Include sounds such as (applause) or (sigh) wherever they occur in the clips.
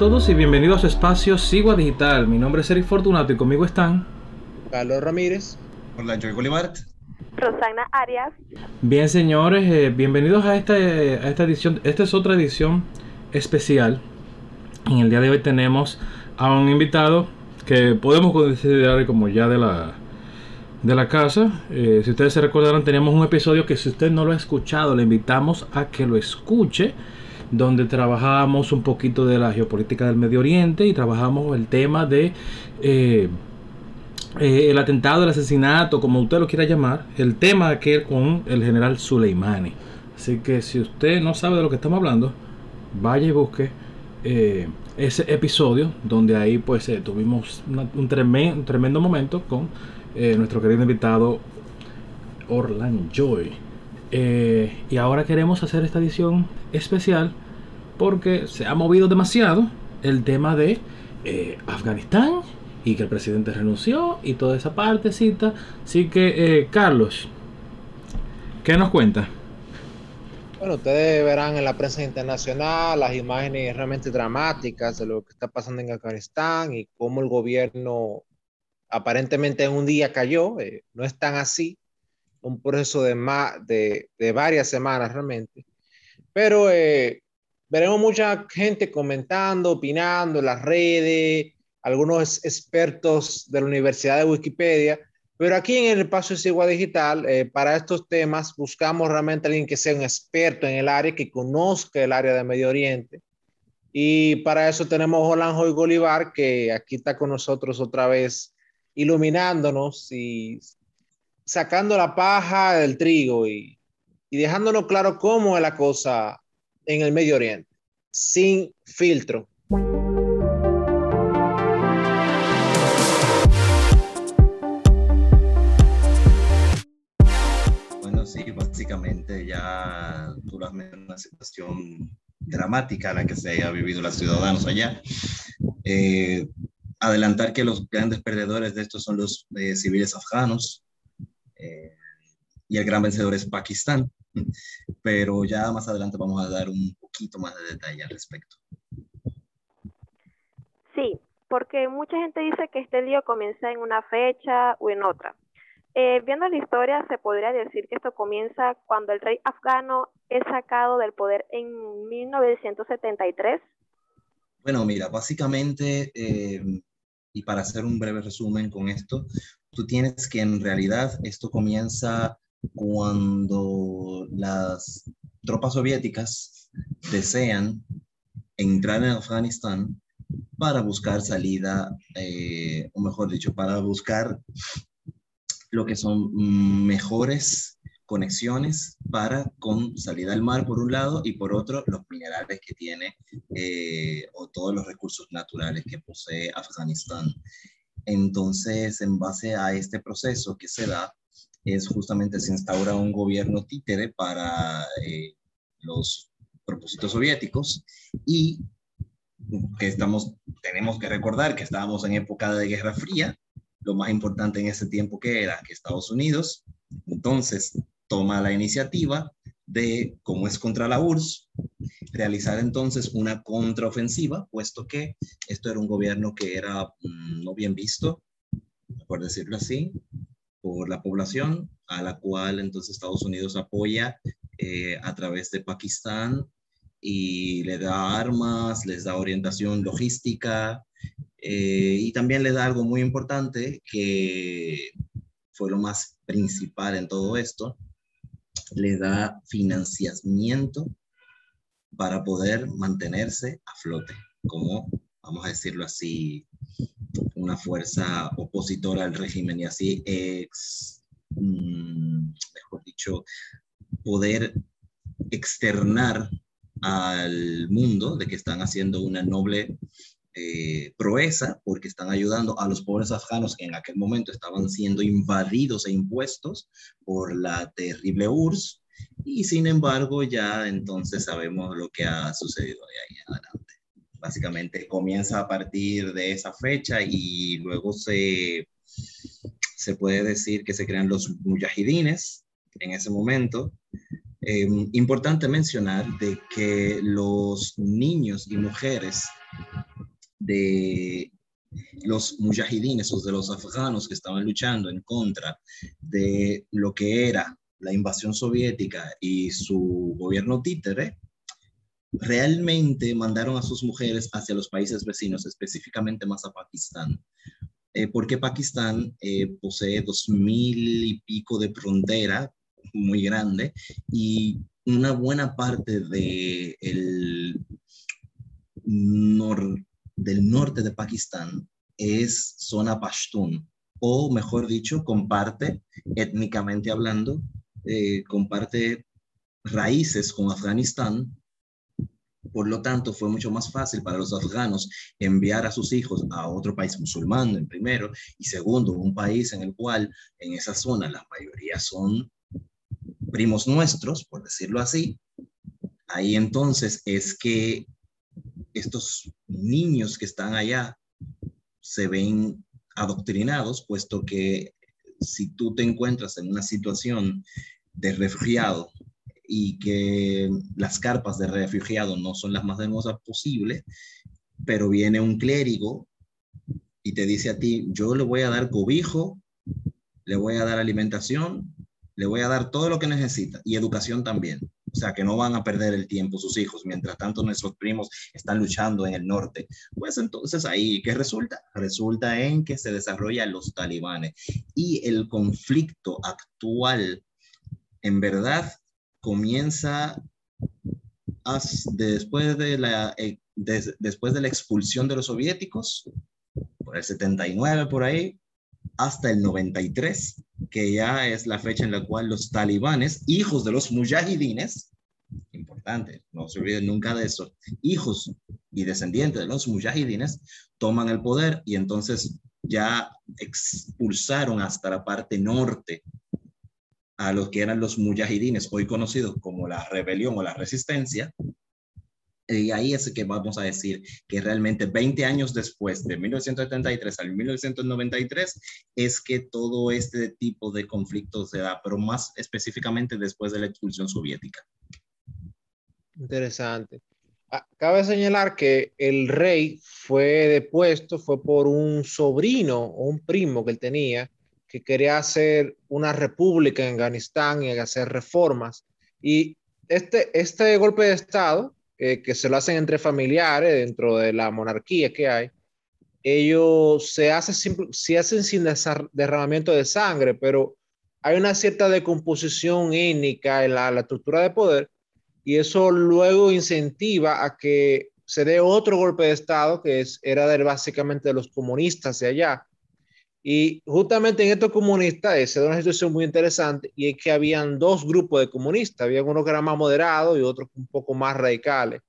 todos y bienvenidos a su espacio Sigua Digital. Mi nombre es Eric Fortunato y conmigo están Carlos Ramírez. Hola, Joy Bolívar. Rosana Arias. Bien, señores, eh, bienvenidos a esta, a esta edición. Esta es otra edición especial. En el día de hoy tenemos a un invitado que podemos considerar como ya de la, de la casa. Eh, si ustedes se recordarán, tenemos un episodio que si usted no lo ha escuchado, le invitamos a que lo escuche donde trabajamos un poquito de la geopolítica del Medio Oriente y trabajamos el tema de eh, eh, el atentado, el asesinato, como usted lo quiera llamar, el tema aquel con el general Soleimani. Así que si usted no sabe de lo que estamos hablando, vaya y busque eh, ese episodio donde ahí pues tuvimos un, tremendo, tremendo momento con nuestro querido invitado Orlando Joy. y ahora queremos hacer esta edición especial porque se ha movido demasiado el tema de eh, Afganistán y que el presidente renunció y toda esa partecita. Así que, eh, Carlos, ¿qué nos cuenta? Bueno, ustedes verán en la prensa internacional las imágenes realmente dramáticas de lo que está pasando en Afganistán y cómo el gobierno aparentemente en un día cayó. Eh, no es tan así, un proceso de, de, de varias semanas realmente. Pero eh, veremos mucha gente comentando, opinando en las redes, algunos expertos de la Universidad de Wikipedia, pero aquí en el Espacio Sigua Digital, eh, para estos temas, buscamos realmente alguien que sea un experto en el área, que conozca el área de Medio Oriente. Y para eso tenemos a Olanjo y Bolívar, que aquí está con nosotros otra vez, iluminándonos y sacando la paja del trigo y, y dejándonos claro cómo es la cosa en el Medio Oriente, sin filtro. Bueno, sí, básicamente ya tú una situación dramática la que se haya vivido los ciudadanos allá. Eh, adelantar que los grandes perdedores de esto son los eh, civiles afganos eh, y el gran vencedor es Pakistán (laughs) pero ya más adelante vamos a dar un poquito más de detalle al respecto. Sí, porque mucha gente dice que este lío comienza en una fecha o en otra. Eh, viendo la historia, se podría decir que esto comienza cuando el rey afgano es sacado del poder en 1973. Bueno, mira, básicamente, eh, y para hacer un breve resumen con esto, tú tienes que en realidad esto comienza cuando las tropas soviéticas desean entrar en Afganistán para buscar salida, eh, o mejor dicho, para buscar lo que son mejores conexiones para con salida al mar por un lado y por otro los minerales que tiene eh, o todos los recursos naturales que posee Afganistán. Entonces, en base a este proceso que se da, es justamente se instaura un gobierno títere para eh, los propósitos soviéticos y que estamos, tenemos que recordar que estábamos en época de Guerra Fría, lo más importante en ese tiempo que era que Estados Unidos entonces toma la iniciativa de, como es contra la URSS, realizar entonces una contraofensiva, puesto que esto era un gobierno que era mm, no bien visto, por decirlo así, por la población, a la cual entonces Estados Unidos apoya eh, a través de Pakistán y le da armas, les da orientación logística eh, y también le da algo muy importante que fue lo más principal en todo esto, le da financiamiento para poder mantenerse a flote, como, vamos a decirlo así, una fuerza opositora al régimen y así ex, mm, mejor dicho, poder externar al mundo de que están haciendo una noble eh, proeza porque están ayudando a los pobres afganos que en aquel momento estaban siendo invadidos e impuestos por la terrible URSS y sin embargo ya entonces sabemos lo que ha sucedido de ahí adelante básicamente comienza a partir de esa fecha y luego se, se puede decir que se crean los mujahidines en ese momento. Em, importante mencionar de que los niños y mujeres de los mujahidines o de los afganos que estaban luchando en contra de lo que era la invasión soviética y su gobierno títere, realmente mandaron a sus mujeres hacia los países vecinos, específicamente más a Pakistán. Eh, porque Pakistán eh, posee dos mil y pico de frontera muy grande y una buena parte de el del norte de Pakistán es zona Pashtun, o mejor dicho, comparte, étnicamente hablando, eh, comparte raíces con Afganistán. Por lo tanto, fue mucho más fácil para los afganos enviar a sus hijos a otro país musulmán, en primero, y segundo, un país en el cual en esa zona la mayoría son primos nuestros, por decirlo así. Ahí entonces es que estos niños que están allá se ven adoctrinados, puesto que si tú te encuentras en una situación de refugiado y que las carpas de refugiado no son las más hermosas posibles, pero viene un clérigo y te dice a ti, yo le voy a dar cobijo, le voy a dar alimentación, le voy a dar todo lo que necesita y educación también. O sea, que no van a perder el tiempo sus hijos, mientras tanto nuestros primos están luchando en el norte. Pues entonces ahí, ¿qué resulta? Resulta en que se desarrollan los talibanes y el conflicto actual, en verdad, comienza después, de la, eh, después de la expulsión de los soviéticos, por el 79 por ahí, hasta el 93, que ya es la fecha en la cual los talibanes, hijos de los mujahidines, importante, no se olviden nunca de eso, hijos y descendientes de los mujahidines, toman el poder y entonces ya expulsaron hasta la parte norte a los que eran los mujahidines, hoy conocidos como la rebelión o la resistencia, y ahí es que vamos a decir que realmente 20 años después, de 1973 al 1993, es que todo este tipo de conflictos se da, pero más específicamente después de la expulsión soviética. Interesante. Ah, cabe señalar que el rey fue depuesto, fue por un sobrino o un primo que él tenía, que quería hacer una república en Afganistán y hacer reformas. Y este, este golpe de Estado eh, que se lo hacen entre familiares dentro de la monarquía que hay, ellos se, se hacen sin derramamiento de sangre, pero hay una cierta decomposición étnica en la, estructura de poder y eso luego incentiva a que se dé otro golpe de Estado que es, era básicamente de los comunistas de allá, y justamente en estos comunistas se da una situación muy interesante y es que habían dos grupos de comunistas, había unos que eran más moderados y otros un poco más radicales.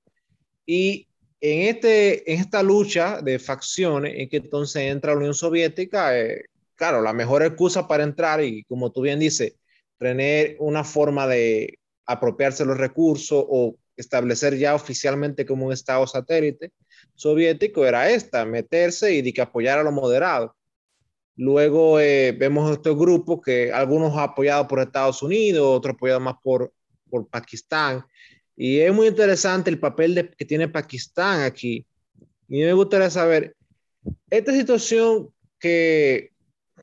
Y en, este, en esta lucha de facciones en que entonces entra la Unión Soviética, eh, claro, la mejor excusa para entrar y como tú bien dices, tener una forma de apropiarse los recursos o establecer ya oficialmente como un Estado satélite soviético era esta, meterse y de que apoyar a los moderados. Luego eh, vemos estos grupos que algunos apoyados por Estados Unidos, otros apoyados más por, por Pakistán. Y es muy interesante el papel que tiene Pakistán aquí. Y me gustaría saber, esta situación que,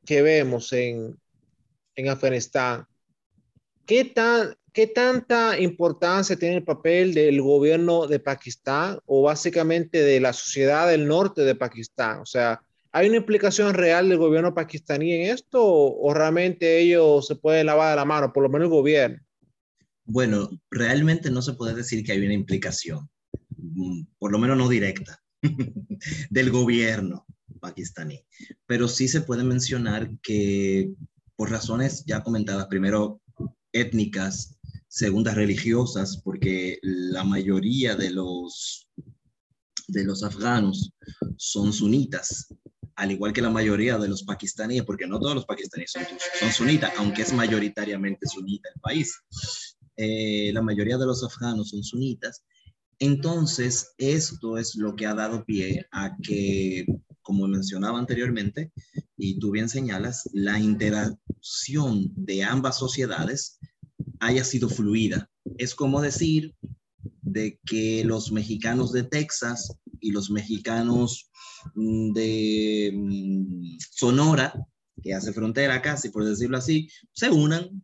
que vemos en, en Afganistán, ¿qué, tan, ¿qué tanta importancia tiene el papel del gobierno de Pakistán o básicamente de la sociedad del norte de Pakistán? O sea, ¿Hay una implicación real del gobierno pakistaní en esto o, realmente ellos se pueden lavar la mano, por lo menos el gobierno? Bueno, realmente no se puede decir que hay una implicación, mm, por lo menos no directa, (laughs) del gobierno pakistaní. Pero sí se puede mencionar que por razones ya comentadas, primero étnicas, segundas religiosas, porque la mayoría de los, de los afganos son sunitas al igual que la mayoría de los pakistaníes, porque no todos los pakistaníes son, sunitas, aunque es mayoritariamente sunita el país. Eh, la mayoría de los afganos son sunitas. Entonces, esto es lo que ha dado pie a que, como mencionaba anteriormente, y tú bien señalas, la interacción de ambas sociedades haya sido fluida. Es como decir de que los mexicanos de Texas y los mexicanos mm, de mm, Sonora, que hace frontera casi, por decirlo así, se unan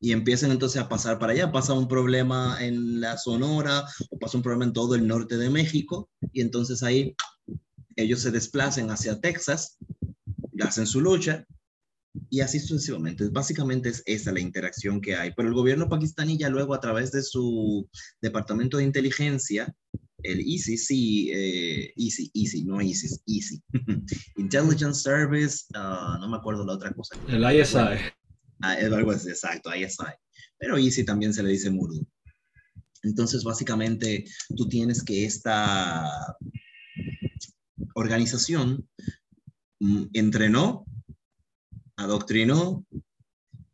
y empiecen entonces a pasar para allá. Pasa un problema en la Sonora o pasa un problema en todo el norte de México y entonces ahí ellos se desplacen hacia Texas, hacen su lucha y así sucesivamente. Básicamente es esa la interacción que hay. Pero el gobierno pakistaní ya luego a través de su departamento de inteligencia, el ISIS, sí, eh, ISIS, ISIS, no ISIS, ISIS, (laughs) Intelligence Service, uh, no me acuerdo la otra cosa. El ISI. Ah, algo así, exacto, ISI. Pero ISIS también se le dice Murdu. Entonces, básicamente, tú tienes que esta organización mm, entrenó adoctrinó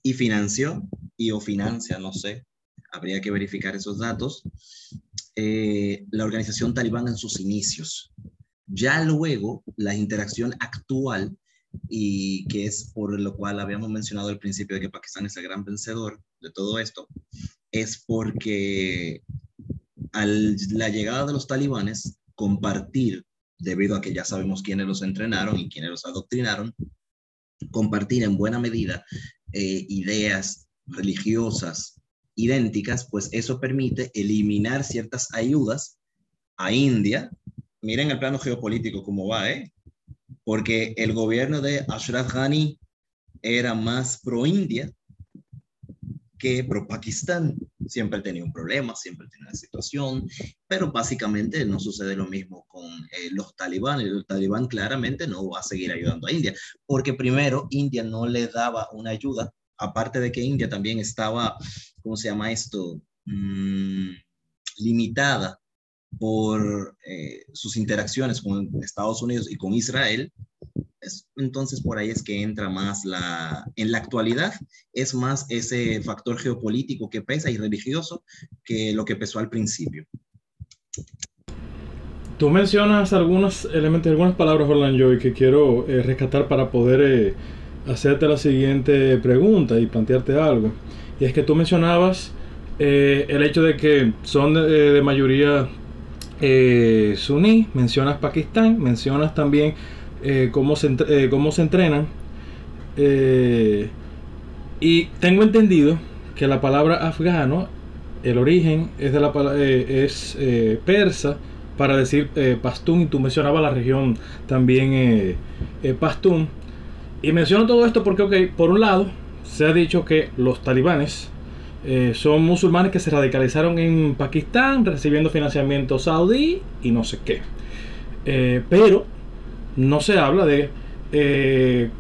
y financió, y o financia, no sé, habría que verificar esos datos, eh, la organización talibán en sus inicios. Ya luego, la interacción actual, y que es por lo cual habíamos mencionado al principio de que Pakistán es el gran vencedor de todo esto, es porque a la llegada de los talibanes, compartir, debido a que ya sabemos quiénes los entrenaron y quiénes los adoctrinaron, compartir en buena medida eh, ideas religiosas idénticas, pues eso permite eliminar ciertas ayudas a India. Miren el plano geopolítico cómo va, ¿eh? Porque el gobierno de Ashraf Ghani era más pro-India que pro-Pakistán. Siempre tenía un problema, siempre tenía una situación, pero básicamente no sucede lo mismo con eh, los talibanes. El talibán claramente no va a seguir ayudando a India, porque primero India no le daba una ayuda, aparte de que India también estaba, ¿cómo se llama esto? Mm, limitada por eh, sus interacciones con Estados Unidos y con Israel, entonces por ahí es que entra más la, en la actualidad, es más ese factor geopolítico que pesa y religioso que lo que pesó al principio. Tú mencionas algunos elementos, algunas palabras, Orlando, y que quiero eh, rescatar para poder eh, hacerte la siguiente pregunta y plantearte algo. Y es que tú mencionabas eh, el hecho de que son de, de mayoría suní, mencionas Pakistán, mencionas también eh, cómo, se, eh, cómo se entrenan. Eh, y tengo entendido que la palabra afgano, el origen es, de la, es persa para decir pastún, y tú mencionabas la región también pastún. Y menciono todo esto porque, ok, por un lado, se ha dicho que los talibanes son musulmanes que se radicalizaron en Pakistán recibiendo financiamiento saudí y no sé qué. pero no se habla de eh,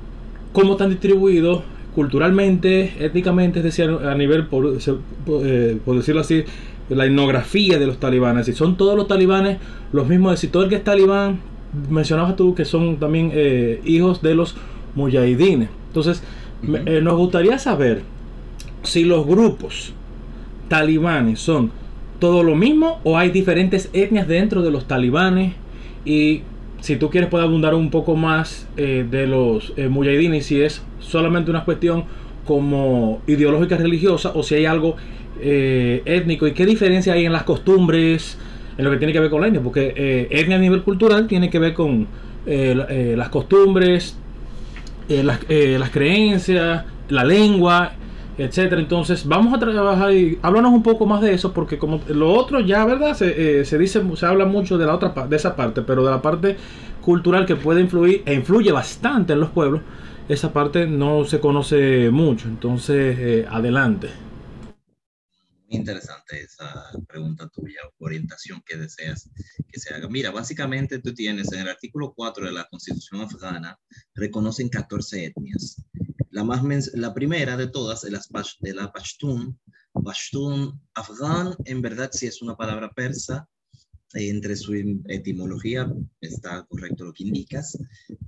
cómo están distribuidos culturalmente, étnicamente, es decir, a nivel, por, eh, decirlo así, la etnografía de los talibanes. Si son todos los talibanes los mismos, si todo el que es talibán, mencionabas tú que son también eh, hijos de los mujahidines. Entonces, nos gustaría saber si los grupos talibanes son todo lo mismo o hay diferentes etnias dentro de los talibanes y si tú quieres puede abundar un poco más eh, de los eh, si es solamente una cuestión como ideológica religiosa o si hay algo eh, étnico y qué diferencia hay en las costumbres, en lo que tiene que ver con la etnia, porque eh, etnia a nivel cultural tiene que ver con las costumbres, las, las creencias, la lengua etcétera. Entonces, vamos a trabajar y háblanos un poco más de eso, porque como lo otro ya, ¿verdad? Se, eh, se dice, se habla mucho de la otra de esa parte, pero de la parte cultural que puede influir e influye bastante en los pueblos, esa parte no se conoce mucho. Entonces, eh, adelante. Interesante esa pregunta tuya, orientación que deseas que se haga. Mira, básicamente tú tienes en el artículo 4 de la Constitución afgana, reconocen 14 etnias. La, más la primera de todas es la, la Pashtun. Pashtun afgán, en verdad sí es una palabra persa, eh, entre su etimología está correcto lo que indicas.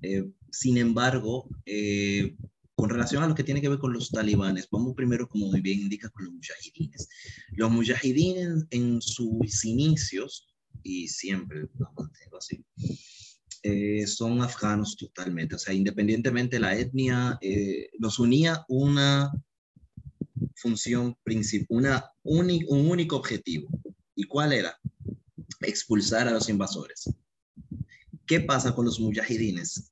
Eh, sin embargo, eh, con relación a lo que tiene que ver con los talibanes, vamos primero, como muy bien indica, con los mujahidines. Los mujahidines en sus inicios, y siempre lo mantengo así, eh, son afganos totalmente. O sea, independientemente de la etnia, eh, los unía una función principal, una un único objetivo. ¿Y cuál era? Expulsar a los invasores. ¿Qué pasa con los mujahidines?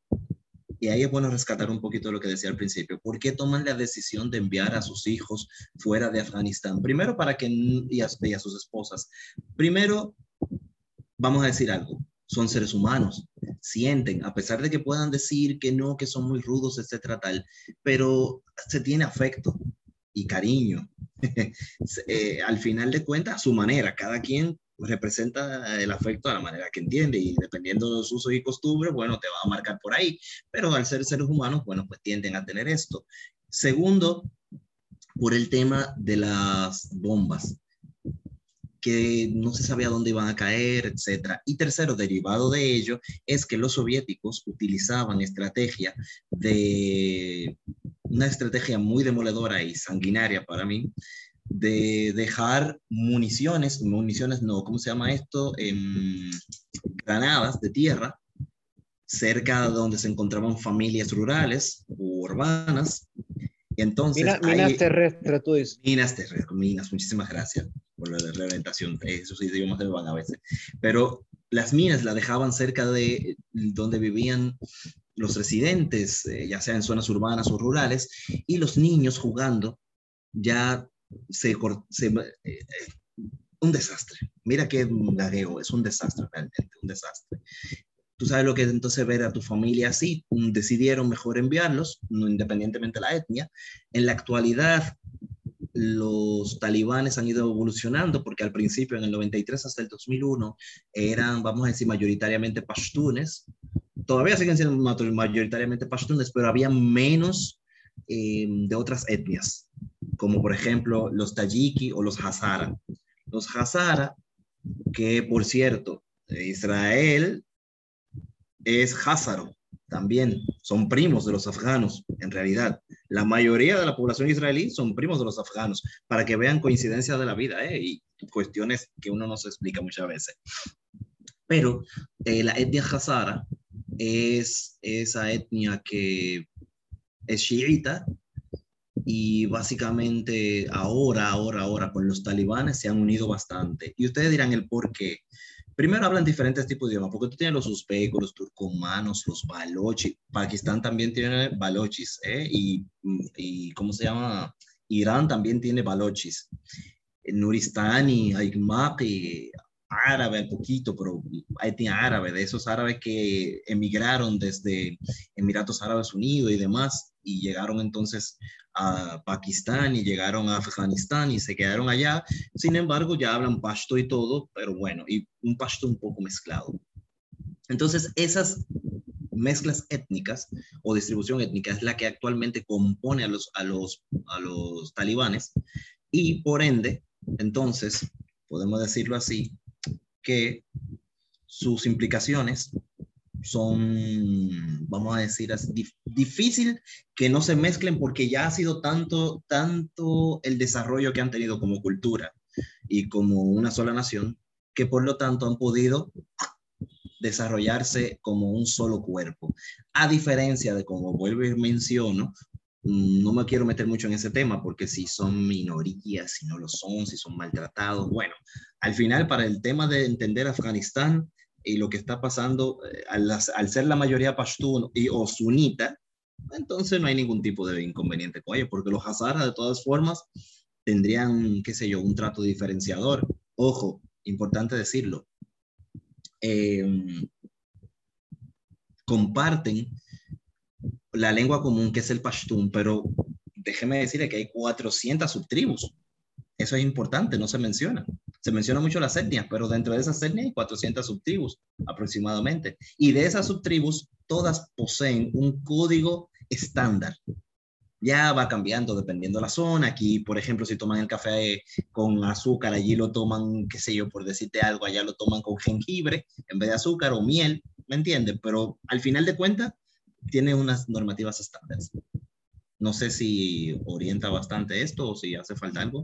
Y ahí es bueno rescatar un poquito lo que decía al principio. ¿Por qué toman la decisión de enviar a sus hijos fuera de Afganistán? Primero, para que, y y a sus esposas. Primero, vamos a decir algo, son seres humanos, sienten, a pesar de que puedan decir que no, que son muy rudos, etcétera, tal, pero se tiene afecto y cariño. (laughs) Eh, al final de cuentas, a su manera, cada quien representa el afecto a la manera que entiende y dependiendo de sus usos y costumbres, bueno, te va a marcar por ahí, pero al ser seres humanos, bueno, pues tienden a tener esto. Segundo, por el tema de las bombas que no se sabía dónde iban a caer, etc. Y tercero, derivado de ello, es que los soviéticos utilizaban estrategia de una estrategia muy demoledora y sanguinaria para mí, de dejar municiones, municiones no, ¿cómo se llama esto? Em, granadas de tierra cerca de donde se encontraban familias rurales u urbanas. Entonces, minas terrestres, tú dices. Minas terrestres, minas, muchísimas gracias por la reventación, esos idiomas se van a veces. Pero las minas la dejaban cerca de donde vivían los residentes, eh, ya sea en zonas urbanas o rurales, y los niños jugando ya se, se eh, un desastre. Mira qué lagueo, es un desastre realmente, un desastre. Tú sabes lo que es entonces ver a tu familia así, decidieron mejor enviarlos, independientemente de la etnia. En la actualidad, los talibanes han ido evolucionando porque al principio, en el 93 hasta el 2001, eran, vamos a decir, mayoritariamente pashtunes. Todavía siguen siendo mayoritariamente pashtunes, pero había menos eh, de otras etnias, como por ejemplo los tayiki o los hazara. Los hazara, que por cierto, Israel es hazaro, también son primos de los afganos, en realidad. La mayoría de la población israelí son primos de los afganos, para que vean coincidencias de la vida ¿eh? y cuestiones que uno no se explica muchas veces. Pero eh, la etnia hazara es esa etnia que es chiita y básicamente ahora, ahora, ahora con los talibanes se han unido bastante. Y ustedes dirán el por qué. Primero hablan diferentes tipos de idiomas, porque tú tienes los uzbecos, los turcomanos, los balochis. Pakistán también tiene balochis, ¿eh? Y, y, ¿cómo se llama? Irán también tiene balochis. Nuristani, Aymaqi, árabe, poquito, pero etnia árabe, de esos árabes que emigraron desde Emiratos Árabes Unidos y demás, y llegaron entonces a Pakistán y llegaron a Afganistán y se quedaron allá. Sin embargo, ya hablan pashto y todo, pero bueno, y un pashto un poco mezclado. Entonces, esas mezclas étnicas o distribución étnica es la que actualmente compone a los, a los, a los talibanes y por ende, entonces, podemos decirlo así, que sus implicaciones son, vamos a decir así, difícil que no se mezclen porque ya ha sido tanto, tanto el desarrollo que han tenido como cultura y como una sola nación, que por lo tanto han podido desarrollarse como un solo cuerpo. A diferencia de, como vuelvo y menciono, no me quiero meter mucho en ese tema porque si son minorías, si no lo son, si son maltratados, bueno, al final para el tema de entender Afganistán, y lo que está pasando eh, al, ser la mayoría pashtun y, o sunita, entonces no hay ningún tipo de inconveniente con ellos, porque los hazaras de todas formas tendrían, qué sé yo, un trato diferenciador. Ojo, importante decirlo, em, comparten la lengua común que es el pashtun, pero déjeme decirle que hay 400 subtribus. Eso es importante, no se menciona. Se menciona mucho las etnias, pero dentro de esas etnias hay 400 subtribus aproximadamente. Y de esas subtribus, todas poseen un código estándar. Ya va cambiando dependiendo de la zona. Aquí, por ejemplo, si toman el café con azúcar, allí lo toman, qué sé yo, por decirte algo, allá lo toman con jengibre en vez de azúcar o miel, ¿me entienden? Pero al final de cuentas, tiene unas normativas estándares. No sé si orienta bastante esto o si hace falta algo.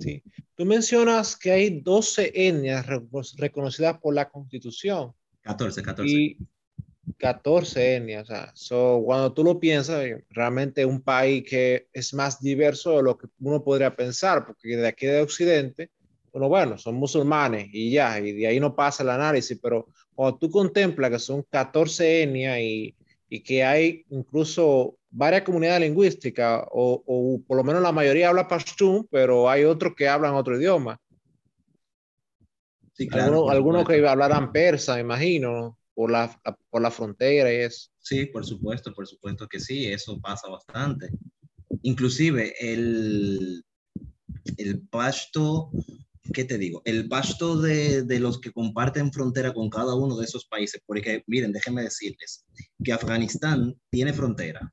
Sí. Tú mencionas que hay 12 etnias reconocidas por la Constitución. 14, 14. Y 14 etnias. O sea, cuando tú lo piensas, eh, realmente un país que es más diverso de lo que uno podría pensar, porque de aquí de Occidente, bueno, bueno, son musulmanes y ya, y de ahí no pasa el análisis, pero cuando tú contemplas que son 14 etnias y, y que hay incluso varias comunidades lingüísticas, o, o, por lo menos la mayoría habla pashtun, pero hay otros que hablan otro idioma. Sí, claro, algunos, que hablarán persa, me imagino, por la, por la frontera y eso. Sí, por supuesto, por supuesto que sí, eso pasa bastante. Inclusive el, el pashto ¿qué te digo? El pasto de, de, los que comparten frontera con cada uno de esos países, porque miren, déjenme decirles que Afganistán tiene frontera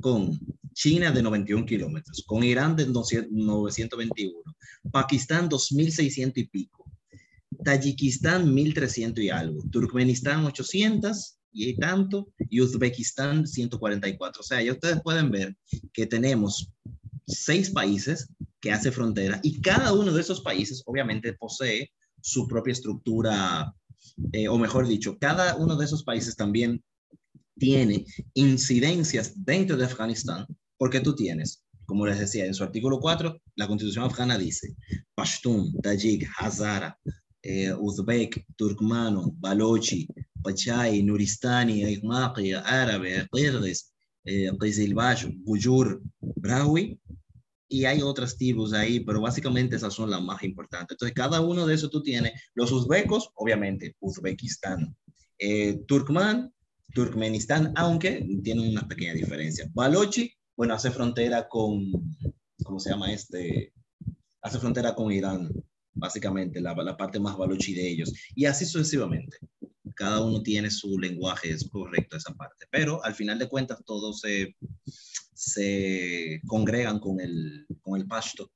con China de 91 kilómetros, con Irán de 921, Pakistán 2600 y pico, Tayikistán 1300 y algo, Turkmenistán 800 y tanto, y Uzbekistán 144. O sea, ya ustedes pueden ver que tenemos seis países que hace frontera y cada uno de esos países obviamente posee su propia estructura, eh, o mejor dicho, cada uno de esos países también tiene incidencias dentro de Afganistán, porque tú tienes, como les decía, en su artículo 4, la constitución afgana dice, Pashtun, Tajik, Hazara, eh, Uzbek, Turkmano, Balochi, Pachai, Nuristani, Aymaqi, Árabe, Qirghiz, eh, Bujur, Brahui, y hay otras tribus ahí, pero básicamente esas son las más importantes. Entonces, cada uno de esos tú tienes, los uzbecos, obviamente, Uzbekistán, eh, Turkman, Turkmenistán, aunque tiene una pequeña diferencia. Balochi, bueno, hace frontera con, ¿cómo se llama este? Hace frontera con Irán, básicamente, la, la parte más balochi de ellos. Y así sucesivamente. Cada uno tiene su lenguaje, es correcto esa parte. Pero al final de cuentas, todos se se congregan con el, con el pasto.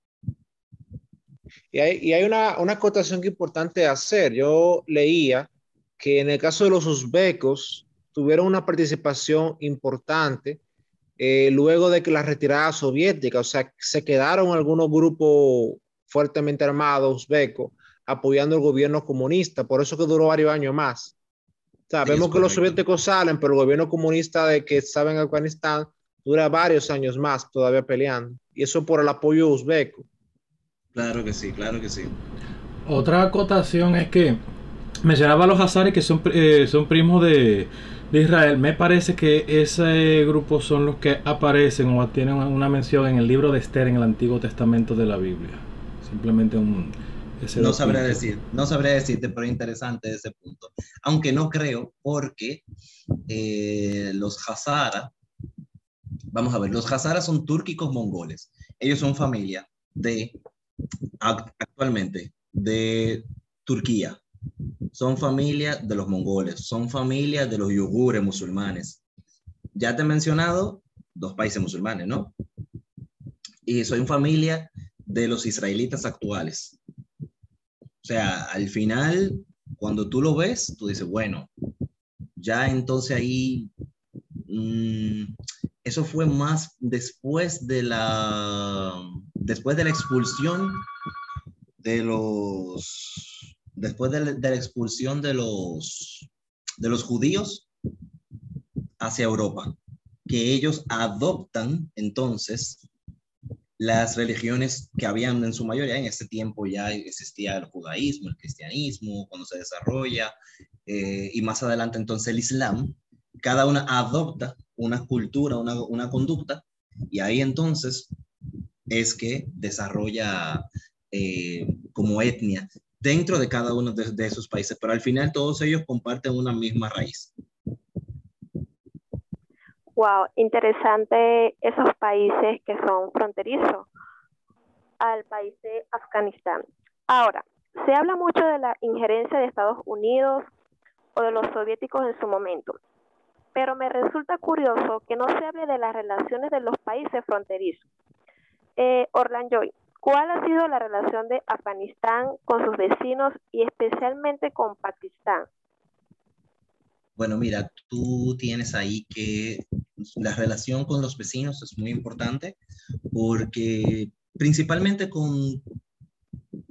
Y hay, y hay una, una acotación que importante hacer. Yo leía que en el caso de los uzbecos tuvieron una participación importante eh, luego de que la retirada soviética, o sea, se quedaron algunos grupos fuertemente armados uzbecos apoyando el gobierno comunista, por eso que duró varios años más. Sabemos que los soviéticos salen, pero el gobierno comunista de que estaba en Afganistán dura varios años más todavía peleando. Y eso por el apoyo uzbeco. Claro que sí, claro que sí. Otra acotación es que mencionaba a los Hazaris que son, eh, son primos de, de, Israel. Me parece que ese grupo son los que aparecen o tienen una mención en el libro de Esther en el Antiguo Testamento de la Biblia. Simplemente un... no sabría decir, no sabría decirte, pero interesante ese punto. Aunque no creo, porque eh, los Hazara Vamos a ver, los Hazaras son túrquicos mongoles. Ellos son familia de, actualmente, de Turquía. Son familia de los mongoles, son familia de los yugures musulmanes. Ya te he mencionado dos países musulmanes, ¿no? Y soy familia de los israelitas actuales. O sea, al final, cuando tú lo ves, tú dices, bueno, ya entonces ahí mmm, eso fue más después de la, después de la expulsión de los, después de la, expulsión de los, de los judíos hacia Europa, que ellos adoptan entonces las religiones que habían en su mayoría, en ese tiempo ya existía el judaísmo, el cristianismo, cuando se desarrolla, eh, y más adelante entonces el islam, cada una adopta una cultura, una, una conducta, y ahí entonces es que desarrolla eh, como etnia dentro de cada uno de, de, esos países, pero al final todos ellos comparten una misma raíz. Wow, interesante esos países que son fronterizos al país de Afganistán. Ahora, se habla mucho de la injerencia de Estados Unidos o de los soviéticos en su momento pero me resulta curioso que no se hable de las relaciones de los países fronterizos. Eh, Orlando Joy, ¿cuál ha sido la relación de Afganistán con sus vecinos y especialmente con Pakistán? Bueno, mira, tú tienes ahí que la relación con los vecinos es muy importante porque principalmente con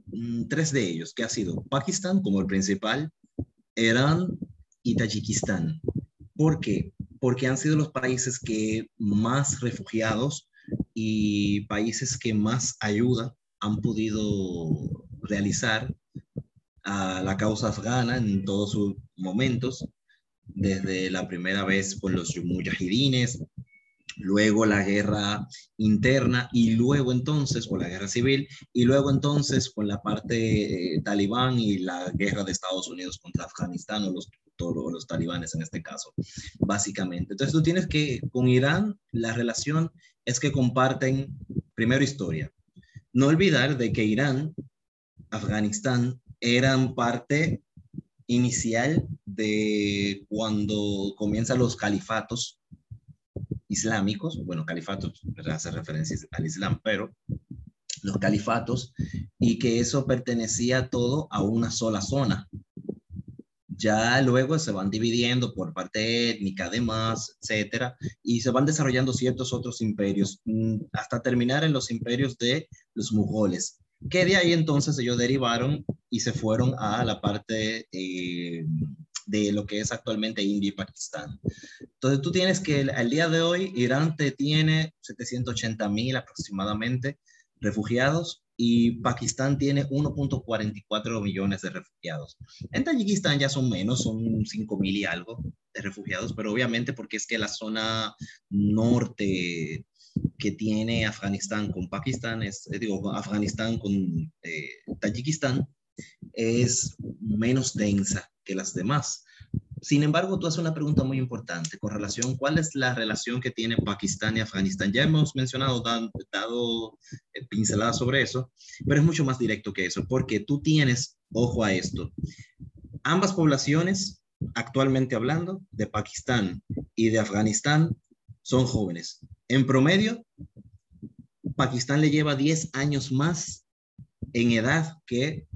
mm, tres de ellos, que ha sido Pakistán como el principal, Irán y Tayikistán. ¿Por qué? Porque han sido los países que más refugiados y países que más ayuda han podido realizar a la causa afgana en todo su momentos, desde la primera vez con los mujahidines, luego la guerra interna y luego entonces con la guerra civil y luego entonces con la parte eh, talibán y la guerra de Estados Unidos contra Afganistán o los, los talibanes en este caso, básicamente. Entonces tú tienes que, con Irán, la relación es que comparten, primero, historia. No olvidar de que Irán, Afganistán, eran parte inicial de cuando comienzan los califatos islámicos, bueno, califatos hace referencias al Islam, pero los califatos, y que eso pertenecía todo a una sola zona. Ya luego se van dividiendo por parte étnica, además, etcétera, y se van desarrollando ciertos otros imperios, mm, hasta terminar en los imperios de los mugoles, que de ahí entonces ellos derivaron y se fueron a la parte eh, de lo que es actualmente India y Pakistán. Entonces tú tienes que al día de hoy Irán te tiene 780 mil aproximadamente refugiados y Pakistán tiene 1.44 millones de refugiados. En Tayikistán ya son menos, son 5 mil y algo de refugiados, pero obviamente porque es que la zona norte que tiene Afganistán con Pakistán, es, eh, digo, Afganistán con eh, Tayikistán, es menos densa que las demás. Sin embargo, tú haces una pregunta muy importante con relación, ¿cuál es la relación que tiene Pakistán y Afganistán? Ya hemos mencionado, dado, dado eh, pinceladas sobre eso, pero es mucho más directo que eso, porque tú tienes, ojo a esto, ambas poblaciones, actualmente hablando, de Pakistán y de Afganistán, son jóvenes. En promedio, Pakistán le lleva 10 años más en edad que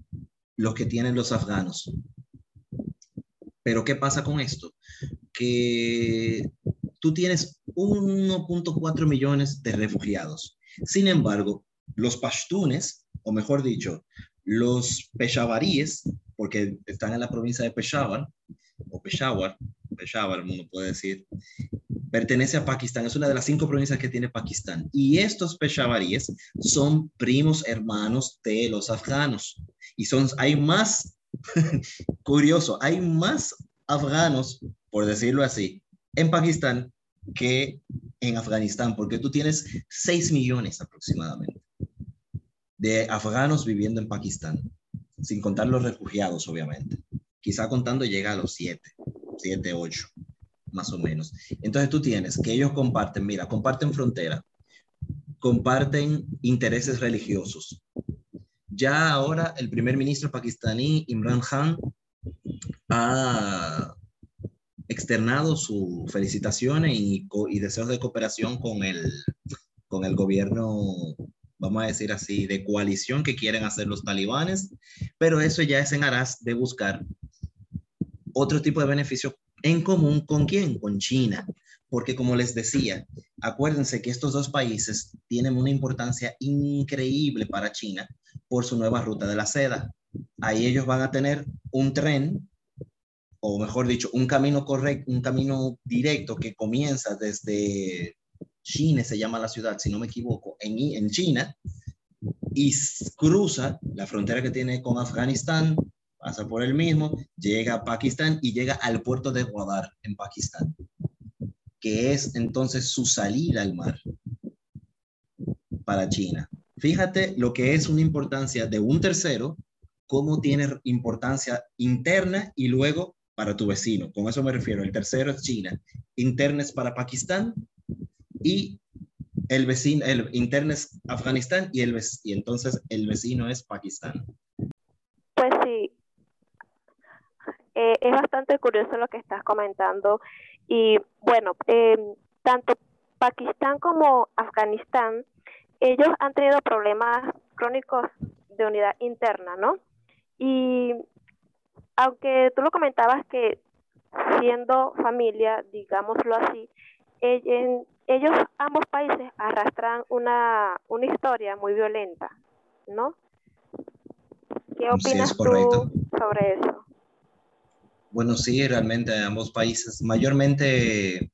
los que tienen los afganos. Pero ¿qué pasa con esto? Que tú tienes 1.4 millones de refugiados. Sin embargo, los pashtunes, o mejor dicho, los peshawaríes, porque están en la provincia de Peshawar, o Peshawar, Peshawar, uno puede decir, pertenece a Pakistán, es una de las cinco provincias que tiene Pakistán. Y estos peshawaríes son primos hermanos de los afganos. Y son, hay más (laughs) Curioso, hay más afganos, por decirlo así, en Pakistán que en Afganistán, porque tú tienes 6 millones aproximadamente de afganos viviendo en Pakistán, sin contar los refugiados, obviamente. Quizá contando llega a los 7, 7, 8, más o menos. Entonces tú tienes que ellos comparten, mira, comparten frontera, comparten intereses religiosos, ya ahora el primer ministro pakistaní, Imran Khan, ha externado sus felicitaciones y, deseos de cooperación con el, con el gobierno, vamos a decir así, de coalición que quieren hacer los talibanes, pero eso ya es en aras de buscar otro tipo de beneficio en común con quién, con China, porque como les decía, acuérdense que estos dos países tienen una importancia increíble para China por su nueva ruta de la seda. Ahí ellos van a tener un tren, o mejor dicho, un camino correcto, un camino directo que comienza desde China, se llama la ciudad, si no me equivoco, en, China, y cruza la frontera que tiene con Afganistán, pasa por el mismo, llega a Pakistán y llega al puerto de Gwadar en Pakistán, que es entonces su salida al mar para China. Fíjate lo que es una importancia de un tercero, cómo tiene importancia interna y luego para tu vecino. Con eso me refiero. El tercero es China, interna es para Pakistán y el vecino, el interno es Afganistán y, el, y entonces el vecino es Pakistán. Pues sí, eh, es bastante curioso lo que estás comentando y bueno, eh, tanto Pakistán como Afganistán ellos han tenido problemas crónicos de unidad interna, ¿no? Y aunque tú lo comentabas que siendo familia, digámoslo así, ellos, ambos países arrastran una, una historia muy violenta, ¿no? ¿Qué opinas tú sobre eso? Bueno, sí, realmente ambos países, mayormente eh,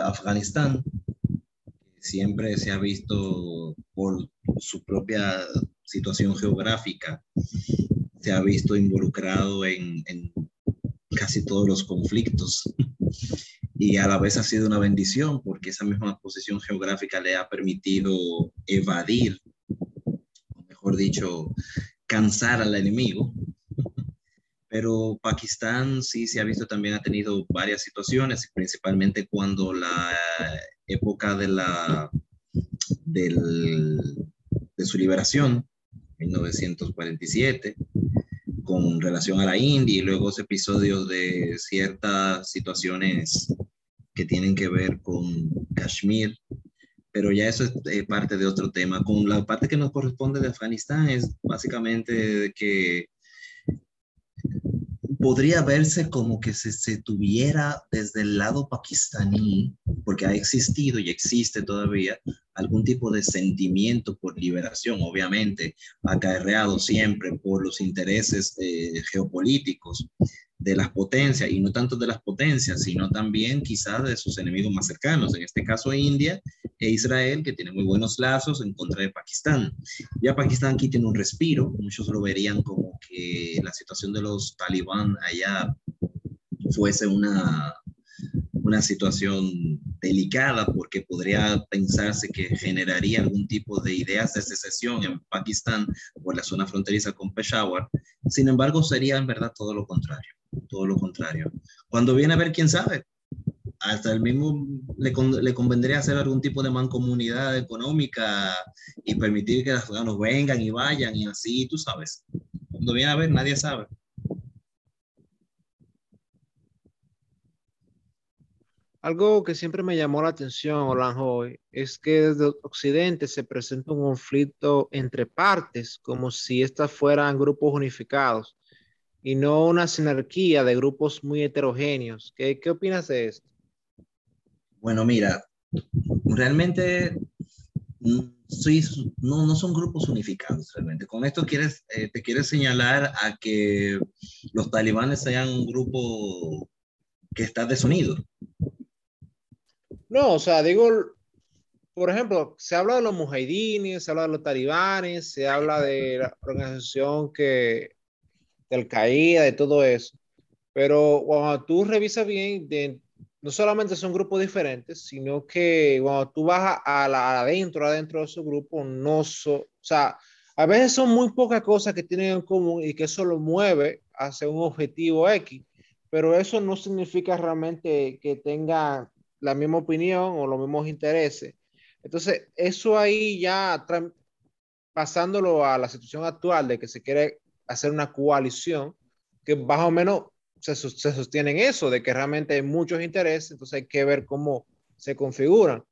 Afganistán, siempre se ha visto por su propia situación geográfica, se ha visto involucrado en, casi todos los conflictos y a la vez ha sido una bendición porque esa misma posición geográfica le ha permitido evadir, o mejor dicho, cansar al enemigo. Pero Pakistán sí se ha visto también ha tenido varias situaciones, principalmente cuando la época de la del, de su liberación, 1947, con relación a la India y luego episodios de ciertas situaciones que tienen que ver con Kashmir, pero ya eso es eh, parte de otro tema. Con la parte que nos corresponde de Afganistán es básicamente que podría verse como que se, se, tuviera desde el lado pakistaní, porque ha existido y existe todavía algún tipo de sentimiento por liberación, obviamente acarreado siempre por los intereses eh, geopolíticos de las potencias, y no tanto de las potencias, sino también quizás de sus enemigos más cercanos, en este caso India e Israel, que tiene muy buenos lazos en contra de Pakistán. Ya Pakistán aquí tiene un respiro, muchos lo verían como que la situación de los talibán allá fuese una, una situación delicada porque podría pensarse que generaría algún tipo de ideas de secesión en Pakistán en la zona fronteriza con Peshawar. Sin embargo, sería en verdad todo lo contrario, todo lo contrario. Cuando viene a ver, quién sabe, hasta el mismo le, le, convendría hacer algún tipo de mancomunidad económica y permitir que los afganos vengan y vayan y así, tú sabes. Cuando viene a ver, nadie sabe. Algo que siempre me llamó la atención, Olanjo, es que desde Occidente se presenta un conflicto entre partes, como si estas fueran grupos unificados y no una sinarquía de grupos muy heterogéneos. ¿Qué, qué opinas de esto? Bueno, mira, realmente mm, no, no son grupos unificados realmente. Con esto quieres, eh, te quieres señalar a que los talibanes sean un grupo que está desunido. No, o sea, digo, por ejemplo, se habla de los mujahidines, se habla de los talibanes, se habla de la organización que, del Qaeda, de todo eso. Pero cuando tú revisas bien, no solamente son grupos diferentes, sino que cuando tú vas a, la, adentro, adentro de esos grupos, no son, o sea, a veces son muy pocas cosas que tienen en común y que eso lo mueve hacia un objetivo X, pero eso no significa realmente que tengan la misma opinión o los mismos intereses. Entonces, eso ahí ya pasándolo a la situación actual de que se quiere hacer una coalición, que más o menos se, se sostiene eso, de que realmente hay muchos intereses, entonces hay que ver cómo se configuran.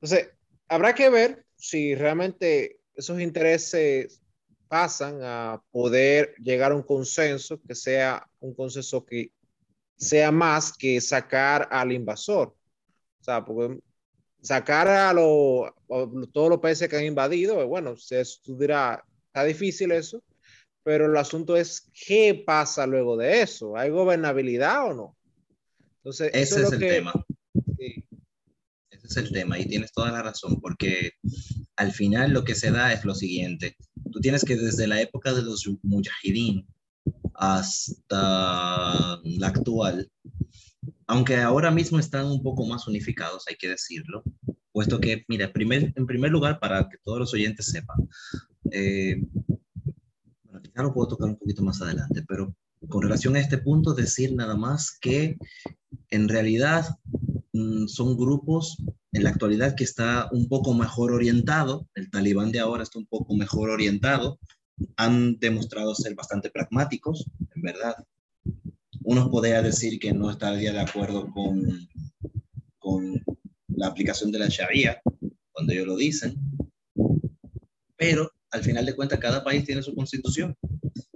Entonces, habrá que ver si realmente esos intereses pasan a poder llegar a un consenso que sea un consenso que sea más que sacar al invasor. O sea, porque sacar a, todos los países que han invadido, bueno, se estudiará, está difícil eso, pero el asunto es qué pasa luego de eso. ¿Hay gobernabilidad o no? Entonces, ese es, el tema. Ese es el tema y tienes toda la razón, porque al final lo que se da es lo siguiente. Tú tienes que desde la época de los mujahideen hasta la actual, aunque ahora mismo están un poco más unificados, hay que decirlo, puesto que, mira, primer, en primer lugar, para que todos los oyentes sepan, eh, quizá lo puedo tocar un poquito más adelante, pero con relación a este punto, decir nada más que en realidad mm, son grupos en la actualidad que está un poco mejor orientado, el talibán de ahora está un poco mejor orientado, han demostrado ser bastante pragmáticos, en verdad, uno podría decir que no estaría de acuerdo con, con la aplicación de la Sharia, cuando ellos lo dicen, pero al final de cuentas cada país tiene su constitución.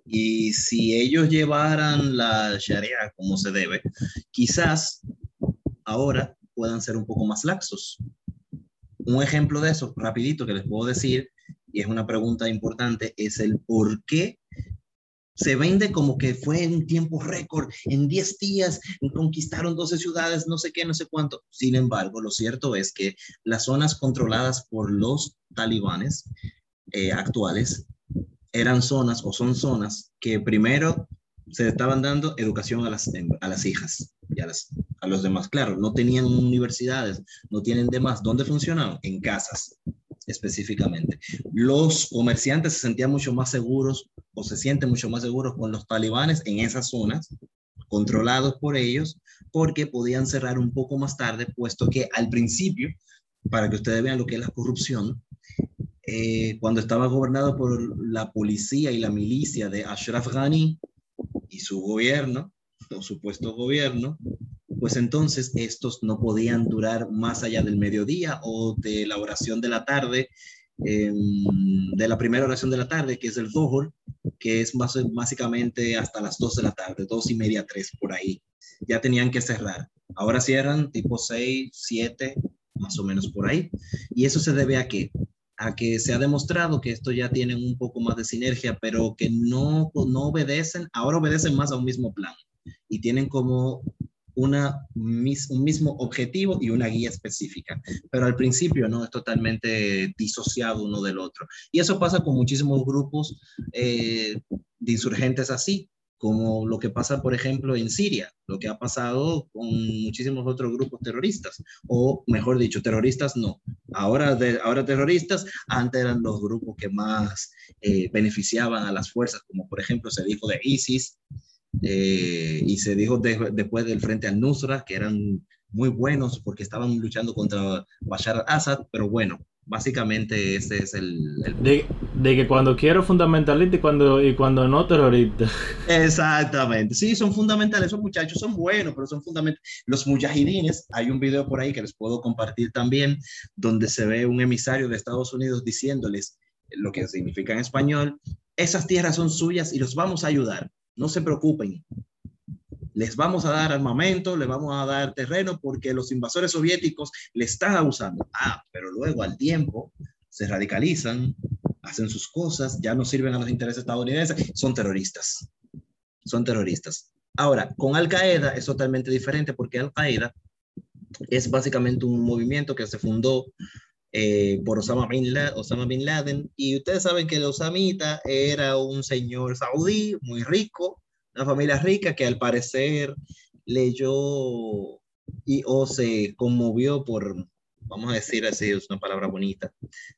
Y si ellos llevaran la Sharia como se debe, quizás ahora puedan ser un poco más laxos. Un ejemplo de eso, rapidito, que les puedo decir, y es una pregunta importante, es el por qué se vende como que fue en tiempo récord, en 10 días conquistaron 12 ciudades, no sé qué, no sé cuánto. Sin embargo, lo cierto es que las zonas controladas por los talibanes eh, actuales eran zonas o son zonas que primero se estaban dando educación a las, a las hijas y a, las, a los demás. Claro, no tenían universidades, no tienen demás. ¿Dónde funcionaban? En casas específicamente. Los comerciantes se sentían mucho más seguros o se sienten mucho más seguros con los talibanes en esas zonas, controlados por ellos, porque podían cerrar un poco más tarde, puesto que al principio, para que ustedes vean lo que es la corrupción, eh, cuando estaba gobernado por la policía y la milicia de Ashraf Ghani y su gobierno, o supuesto gobierno, pues entonces estos no podían durar más allá del mediodía o de la oración de la tarde, em, de la primera oración de la tarde, que es el Zohor, que es básicamente hasta las 2 de la tarde, dos y media, tres por ahí. Ya tenían que cerrar. Ahora cierran tipo 6, 7, más o menos por ahí. Y eso se debe a que a que se ha demostrado que esto ya tienen un poco más de sinergia, pero que no, no obedecen, ahora obedecen más a un mismo plan y tienen como una, un mismo objetivo y una guía específica. Pero al principio no es totalmente disociado uno del otro. Y eso pasa con muchísimos grupos eh, de insurgentes así, como lo que pasa, por ejemplo, en Siria, lo que ha pasado con muchísimos otros grupos terroristas, o mejor dicho, terroristas no. Ahora, de, ahora terroristas, antes eran los grupos que más eh, beneficiaban a las fuerzas, como por ejemplo se dijo de ISIS, eh, y se dijo después del frente al Nusra, que eran muy buenos porque estaban luchando contra Bashar al-Assad, pero bueno, básicamente ese es el... De, que cuando quiero fundamentalista y cuando, y cuando no terrorista. Exactamente, sí, son fundamentales, esos muchachos son buenos, pero son fundamentales. Los mujahidines, hay un video por ahí que les puedo compartir también, donde se ve un emisario de Estados Unidos diciéndoles lo que significa en español, esas tierras son suyas y los vamos a ayudar no se preocupen. Les vamos a dar armamento, les vamos a dar terreno porque los invasores soviéticos le están abusando. Ah, pero luego al tiempo se radicalizan, hacen sus cosas, ya no sirven a los intereses estadounidenses, son terroristas. Son terroristas. Ahora, con Al Qaeda es totalmente diferente porque Al Qaeda es básicamente un movimiento que se fundó eh, por Osama bin, Laden, Osama bin Laden. Y ustedes saben que el Osamita era un señor saudí muy rico, una familia rica que al parecer leyó y o se conmovió por, vamos a decir así, es una palabra bonita,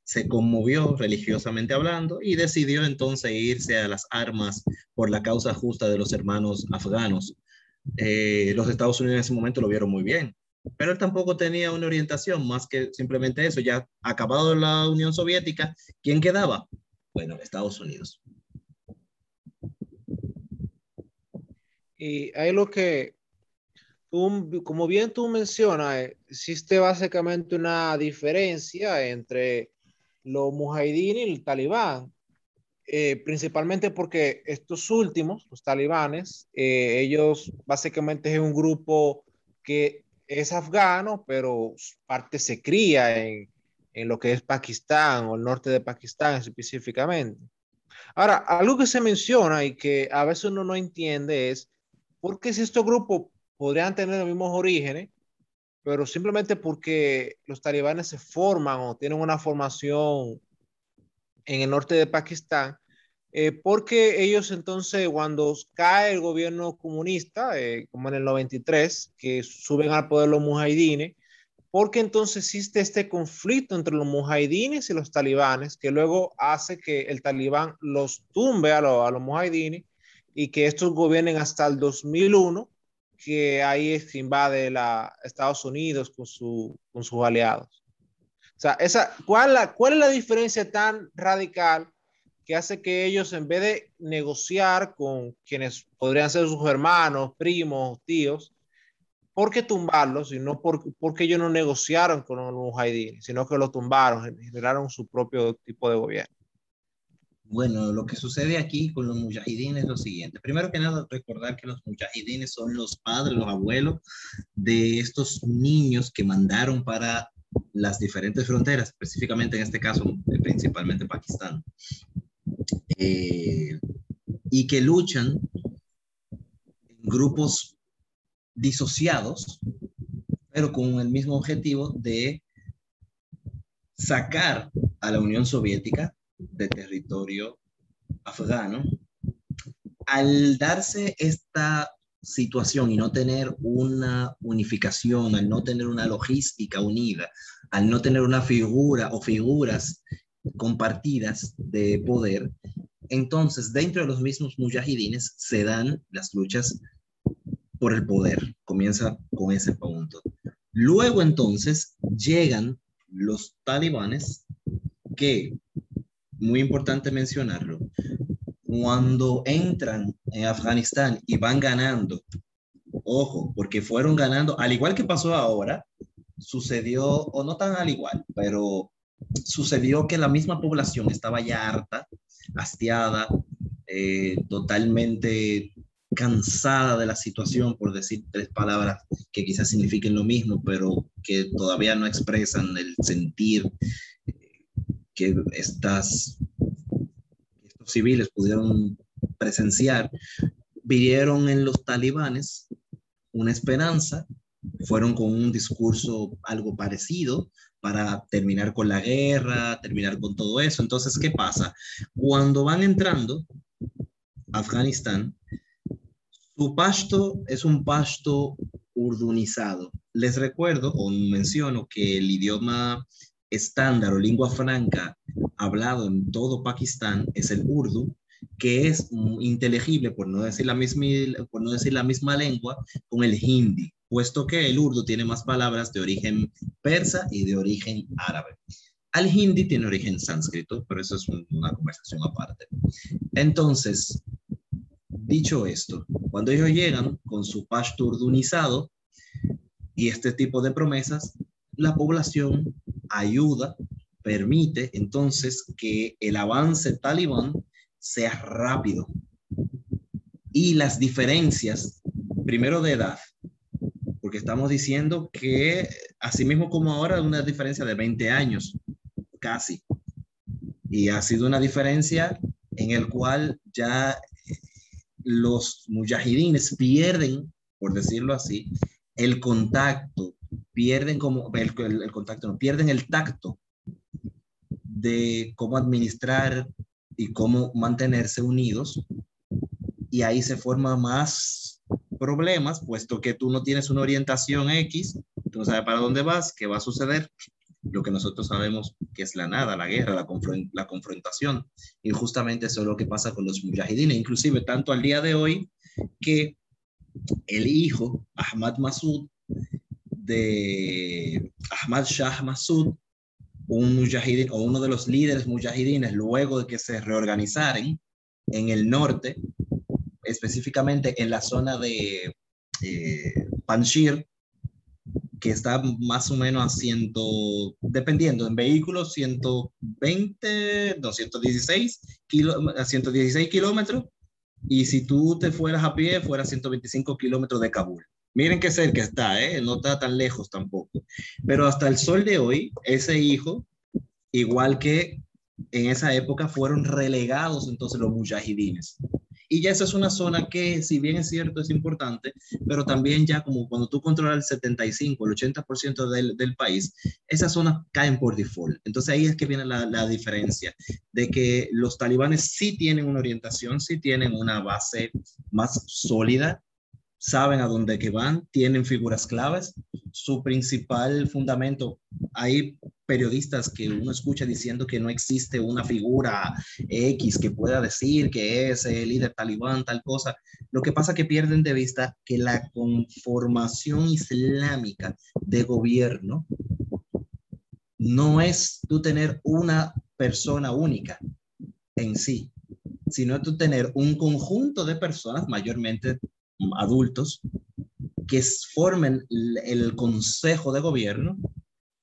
se conmovió religiosamente hablando y decidió entonces irse a las armas por la causa justa de los hermanos afganos. Eh, los Estados Unidos en ese momento lo vieron muy bien pero él tampoco tenía una orientación más que simplemente eso. Ya acabado la Unión Soviética, ¿quién quedaba? Bueno, Estados Unidos. Y hay lo que, como bien tú mencionas, eh, existe básicamente una diferencia entre los mujahideen y el talibán, eh, principalmente porque estos últimos, los talibanes, eh, ellos básicamente es un grupo que es afgano, pero parte se cría en, en lo que es Pakistán o el norte de Pakistán específicamente. Ahora, algo que se menciona y que a veces uno no entiende es por qué si estos grupos podrían tener los mismos orígenes, pero simplemente porque los talibanes se forman o tienen una formación en el norte de Pakistán, eh, porque ellos entonces cuando cae el gobierno comunista, eh, como en el 93, que suben al poder los mujahidines, porque entonces existe este conflicto entre los mujahidines y los talibanes, que luego hace que el talibán los tumbe a, a los mujahidines y que estos gobiernen hasta el 2001, que ahí se invade la, Estados Unidos con, su, con sus aliados. O sea, esa, ¿cuál, la, ¿cuál es la diferencia tan radical? que hace que ellos, en vez de negociar con quienes podrían ser sus hermanos, primos, tíos, ¿por qué tumbarlos? Y no por, porque ellos no negociaron con los mujahideen, sino que los tumbaron, generaron su propio tipo de gobierno. Bueno, lo que sucede aquí con los mujahideen es lo siguiente. Primero que nada, recordar que los mujahideen son los padres, los abuelos de estos niños que mandaron para las diferentes fronteras, específicamente en este caso, principalmente Pakistán. Eh, y que luchan en grupos disociados, pero con el mismo objetivo de sacar a la Unión Soviética del territorio afgano al darse esta situación y no tener una unificación, al no tener una logística unida, al no tener una figura o figuras compartidas de poder, entonces dentro de los mismos mujahidines se dan las luchas por el poder. Comienza con ese punto. Luego entonces llegan los talibanes que, muy importante mencionarlo, cuando entran en Afganistán y van ganando, ojo, porque fueron ganando, al igual que pasó ahora, sucedió, o no tan al igual, pero sucedió que la misma población estaba ya harta, hastiada, eh, totalmente cansada de la situación, por decir tres palabras que quizás signifiquen lo mismo, pero que todavía no expresan el sentir que estas civiles pudieron presenciar, vieron en los talibanes una esperanza, fueron con un discurso algo parecido para terminar con la guerra, terminar con todo eso. Entonces, ¿qué pasa? Cuando van entrando a Afganistán, su pasto es un pasto urdunizado. Les recuerdo o menciono que el idioma estándar o lengua franca hablado en todo Pakistán es el urdu, que es inteligible, por no decir la misma, por no decir la misma lengua, con el hindi, puesto que el urdu tiene más palabras de origen persa y de origen árabe. Al hindi tiene origen sánscrito, pero eso es una conversación aparte. Entonces, dicho esto, cuando ellos llegan con su pashto urdunizado y este tipo de promesas, la población ayuda, permite entonces que el avance talibán sea rápido. Y las diferencias, primero de edad, porque estamos diciendo que, así mismo como ahora, una diferencia de 20 años, casi. Y ha sido una diferencia en el cual ya los mujahidines pierden, por decirlo así, el contacto pierden como el, el, contacto, no, pierden el tacto de cómo administrar y cómo mantenerse unidos y ahí se forman más problemas, puesto que tú no tienes una orientación X, tú no sabes para dónde vas, qué va a suceder, lo que nosotros sabemos que es la nada, la guerra, la, la confrontación. Y justamente eso es lo que pasa con los mujahidines, inclusive tanto al día de hoy que el hijo, Ahmad Masud, de Ahmad Shah Massoud, un mujahidin o uno de los líderes mujahidines luego de que se reorganizaran en el norte, específicamente en la zona de eh, Panjshir, que está más o menos a ciento, dependiendo, en vehículos 120, 216 a 116 kilómetros, y si tú te fueras a pie, fuera 125 kilómetros de Kabul. Miren qué cerca está, ¿eh? no está tan lejos tampoco. Pero hasta el sol de hoy, ese hijo, igual que en esa época, fueron relegados entonces los mujahidines. Y ya esa es una zona que, si bien es cierto, es importante, pero también ya como cuando tú controlas el 75, el 80% del, del país, esas zonas caen por default. Entonces ahí es que viene la, la diferencia de que los talibanes sí tienen una orientación, sí tienen una base más sólida, saben a dónde que van, tienen figuras claves. Su principal fundamento, hay periodistas que uno escucha diciendo que no existe una figura X que pueda decir que es el líder talibán, tal cosa. Lo que pasa que pierden de vista que la conformación islámica de gobierno no es tú tener una persona única en sí, sino tú tener un conjunto de personas, mayormente adultos que formen el consejo de gobierno.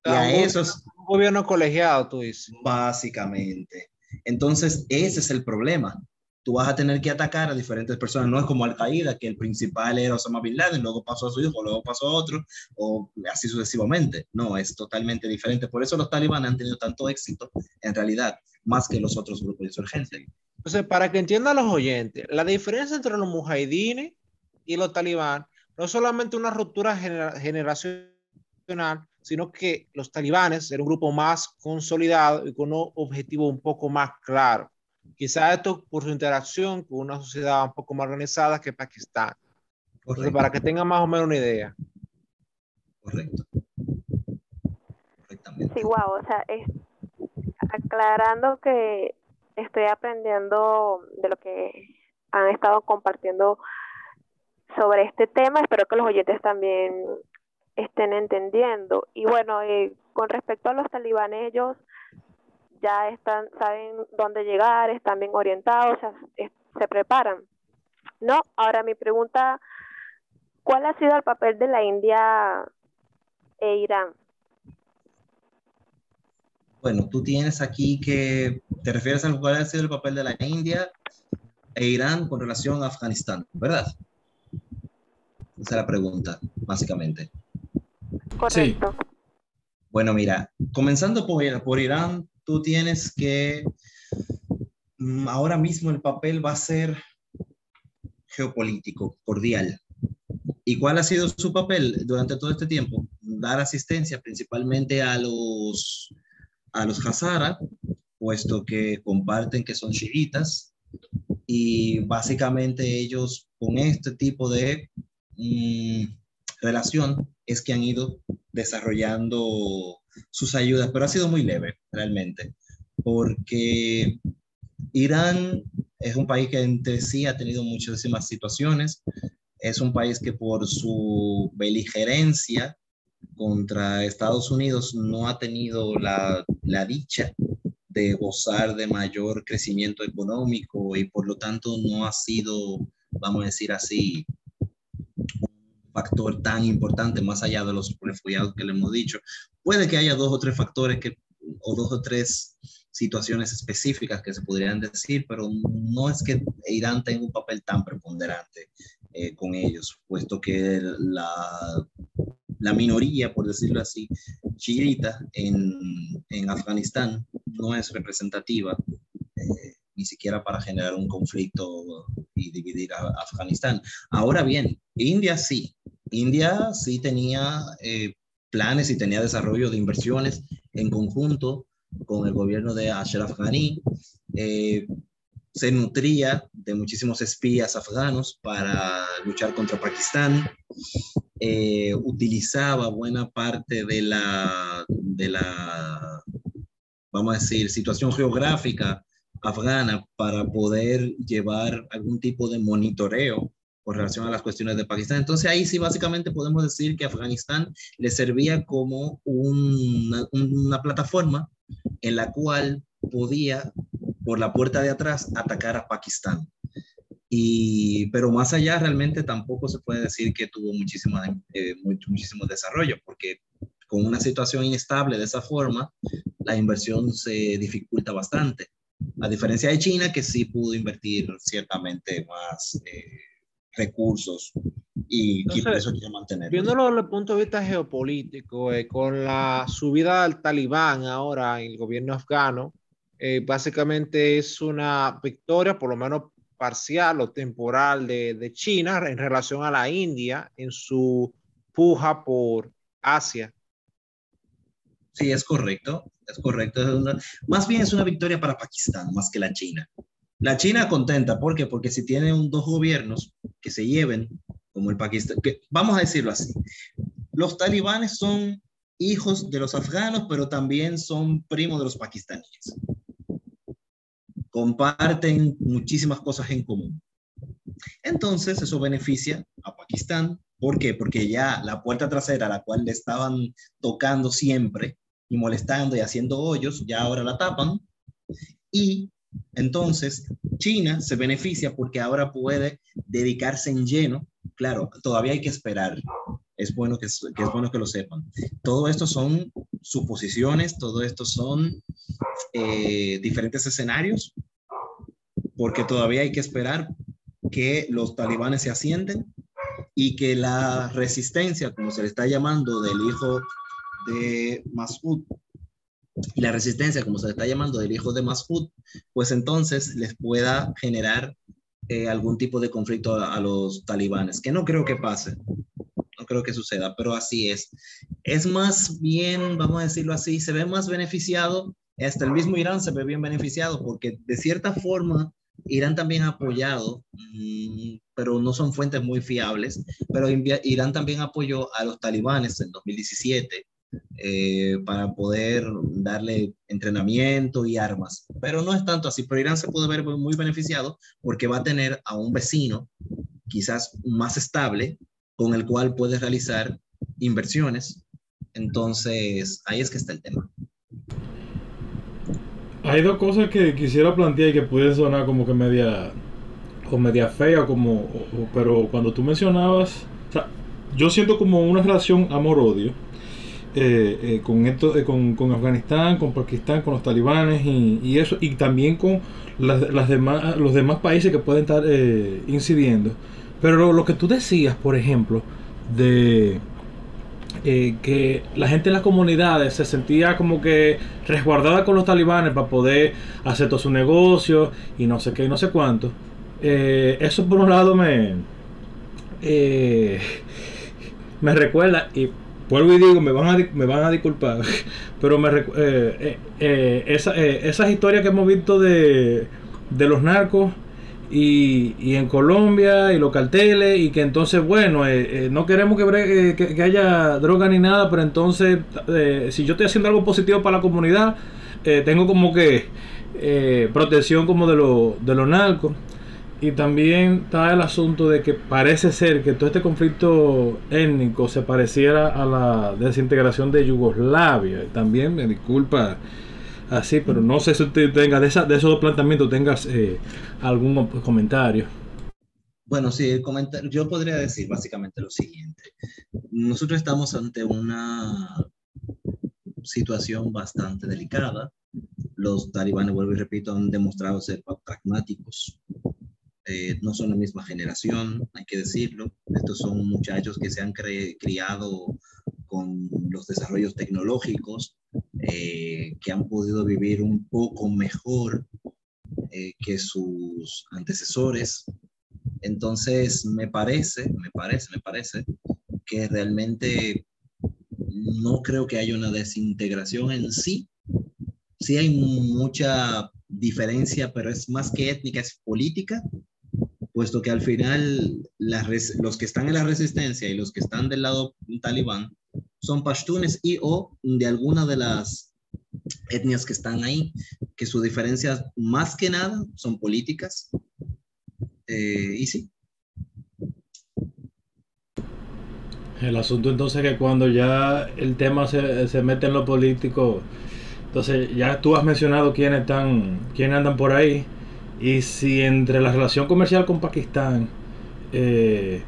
Y a esos... Un gobierno colegiado, tú dices. Básicamente. Entonces, ese es el problema. Tú vas a tener que atacar a diferentes personas. No es como Al-Qaeda, que el principal era Osama Bin Laden, luego pasó a su hijo, luego pasó a otro, o así sucesivamente. No, es totalmente diferente. Por eso los talibanes han tenido tanto éxito, en realidad, más que los otros grupos insurgentes. Entonces, para que entiendan los oyentes, la diferencia entre los mujahidines y los talibán no solamente una ruptura generacional, sino que los talibanes eran un grupo más consolidado y con un objetivo un poco más claro. Quizás esto por su interacción con una sociedad un poco más organizada que Pakistán. Entonces, para que tengan más o menos una idea. Correcto. Sí, wow, o sea, es, aclarando que estoy aprendiendo de lo que han estado compartiendo sobre este tema, espero que los oyentes también estén entendiendo. Y bueno, eh, con respecto a los talibanes, ellos ya están, saben dónde llegar, están bien orientados, se preparan. No, ahora mi pregunta, ¿cuál ha sido el papel de la India e Irán? Bueno, tú tienes aquí que te refieres a cuál ha sido el papel de la India e Irán con relación a Afganistán, ¿verdad? Esa es la pregunta, básicamente. Correcto. Bueno, mira, comenzando por, por Irán, tú tienes que mm, ahora mismo el papel va a ser geopolítico, cordial. ¿Y cuál ha sido su papel durante todo este tiempo? Dar asistencia principalmente a los, a los Hazara, puesto que comparten que son chiitas, y básicamente ellos con este tipo de relación es que han ido desarrollando sus ayudas, pero ha sido muy leve realmente, porque Irán es un país que entre sí ha tenido muchísimas situaciones, es un país que por su beligerencia contra Estados Unidos no ha tenido la, la dicha de gozar de mayor crecimiento económico y por lo tanto no ha sido, vamos a decir así, factor tan importante más allá de los refugiados que le hemos dicho. Puede que haya dos o tres factores que, o dos o tres situaciones específicas que se podrían decir, pero no es que Irán tenga un papel tan preponderante eh, con ellos, puesto que la, la minoría, por decirlo así, chiita en, en Afganistán no es representativa eh, ni siquiera para generar un conflicto y dividir a, Afganistán. Ahora bien, India sí, India sí tenía eh, planes y tenía desarrollo de inversiones en conjunto con el gobierno de Ashraf Ghani. Eh, se nutría de muchísimos espías afganos para luchar contra Pakistán. utilizaba buena parte de la, de la vamos a decir, situación geográfica afgana para poder llevar algún tipo de monitoreo con relación a las cuestiones de Pakistán. Entonces ahí sí básicamente podemos decir que Afganistán le servía como una, plataforma en la cual podía por la puerta de atrás atacar a Pakistán. Y, pero más allá realmente tampoco se puede decir que tuvo muchísimo, eh, muchísimo desarrollo, porque con una situación inestable de esa forma, la inversión se dificulta bastante. A diferencia de China, que sí pudo invertir ciertamente más eh, recursos y, por eso quiere mantener. Viéndolo desde el punto de vista geopolítico, eh, con la subida del talibán ahora en el gobierno afgano, eh, básicamente es una victoria, por lo menos parcial o temporal, de, de China en relación a la India en su puja por Asia. Sí, es correcto, es correcto. más bien es una victoria para Pakistán, más que la China. La China contenta, ¿por qué? Porque si tienen dos gobiernos que se lleven, como el Pakistán, vamos a decirlo así, los talibanes son hijos de los afganos, pero también son primos de los pakistaníes. Comparten muchísimas cosas en común. Entonces, eso beneficia a Pakistán. ¿Por qué? Porque ya la puerta trasera, la cual le estaban tocando siempre, y molestando y haciendo hoyos, ya ahora la tapan. Y entonces China se beneficia porque ahora puede dedicarse en lleno. Claro, todavía hay que esperar. Es bueno que, es bueno que lo sepan. Todo esto son suposiciones, todo esto son eh, diferentes escenarios, porque todavía hay que esperar que los talibanes se asienten y que la resistencia, como se le está llamando, del hijo de Masud y la resistencia, como se le está llamando, del hijo de Masud, pues entonces les pueda generar eh, algún tipo de conflicto a, los talibanes, que no creo que pase, no creo que suceda, pero así es. Es más bien, vamos a decirlo así, se ve más beneficiado Hasta el mismo Irán se ve bien beneficiado porque de cierta forma Irán también ha apoyado, mm, pero no son fuentes muy fiables, pero Irán también apoyó a los talibanes en 2017 eh, para poder darle entrenamiento y armas. Pero no es tanto así, pero Irán se puede ver muy beneficiado porque va a tener a un vecino quizás más estable con el cual puede realizar inversiones. Entonces, ahí es que está el tema. Hay dos cosas que quisiera plantear y que pueden sonar como que media o media fea, como, pero cuando tú mencionabas, yo siento como una relación amor-odio eh, eh, con, esto, eh, con, con, Afganistán, con Pakistán, con los talibanes y, eso, y también con las, demás, los demás países que pueden estar incidiendo. Pero lo, que tú decías, por ejemplo, de que la gente en las comunidades se sentía como que resguardada con los talibanes para poder hacer todo su negocio y no sé qué y no sé cuánto. eso por un lado me, (laughs) me recuerda y vuelvo y digo, me van a, me van a disculpar, (laughs) pero me, eh, eh, eh, esa, esas historias que hemos visto de, de los narcos y, y, en Colombia y los carteles y que entonces, bueno, no queremos que, que, haya droga ni nada, pero entonces, si yo estoy haciendo algo positivo para la comunidad, tengo como que protección como de, lo, de los narcos. Y también está el asunto de que parece ser que todo este conflicto étnico se pareciera a la desintegración de Yugoslavia. También me disculpa así, pero no sé si usted tenga de, esos dos planteamientos tengas eh, algún comentario. Bueno, sí, el comentario, yo podría decir básicamente lo siguiente. Nosotros estamos ante una situación bastante delicada. Los talibanes, vuelvo y repito, han demostrado ser pragmáticos eh, no son la misma generación, hay que decirlo. Estos son muchachos que se han criado con los desarrollos tecnológicos, eh, que han podido vivir un poco mejor eh, que sus antecesores. Entonces, me parece, me parece, me parece que realmente no creo que haya una desintegración en sí. Sí hay mucha diferencia, pero es más que étnica, es política puesto que al final los que están en la resistencia y los que están del lado talibán son pashtunes y o de alguna de las etnias que están ahí, que su diferencia más que nada son políticas. Eh, y sí. El asunto entonces es que cuando ya el tema se, se, mete en lo político, entonces ya tú has mencionado quiénes están, quiénes andan por ahí. Y si entre la relación comercial con Pakistán eh,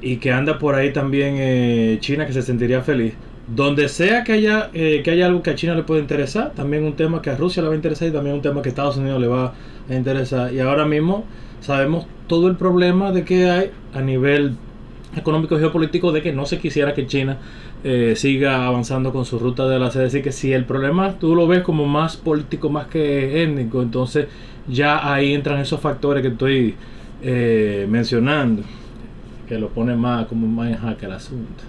y que anda por ahí también eh, China, que se sentiría feliz, donde sea que haya, eh, que haya algo que a China le pueda interesar, también un tema que a Rusia le va a interesar y también un tema que a Estados Unidos le va a interesar. Y ahora mismo sabemos todo el problema de que hay a nivel económico y geopolítico de que no se quisiera que China eh, siga avanzando con su ruta de la Es decir, que si el problema tú lo ves como más político más que étnico, entonces ya ahí entran esos factores que estoy eh, mencionando, que lo pone más como más en jaque el asunto.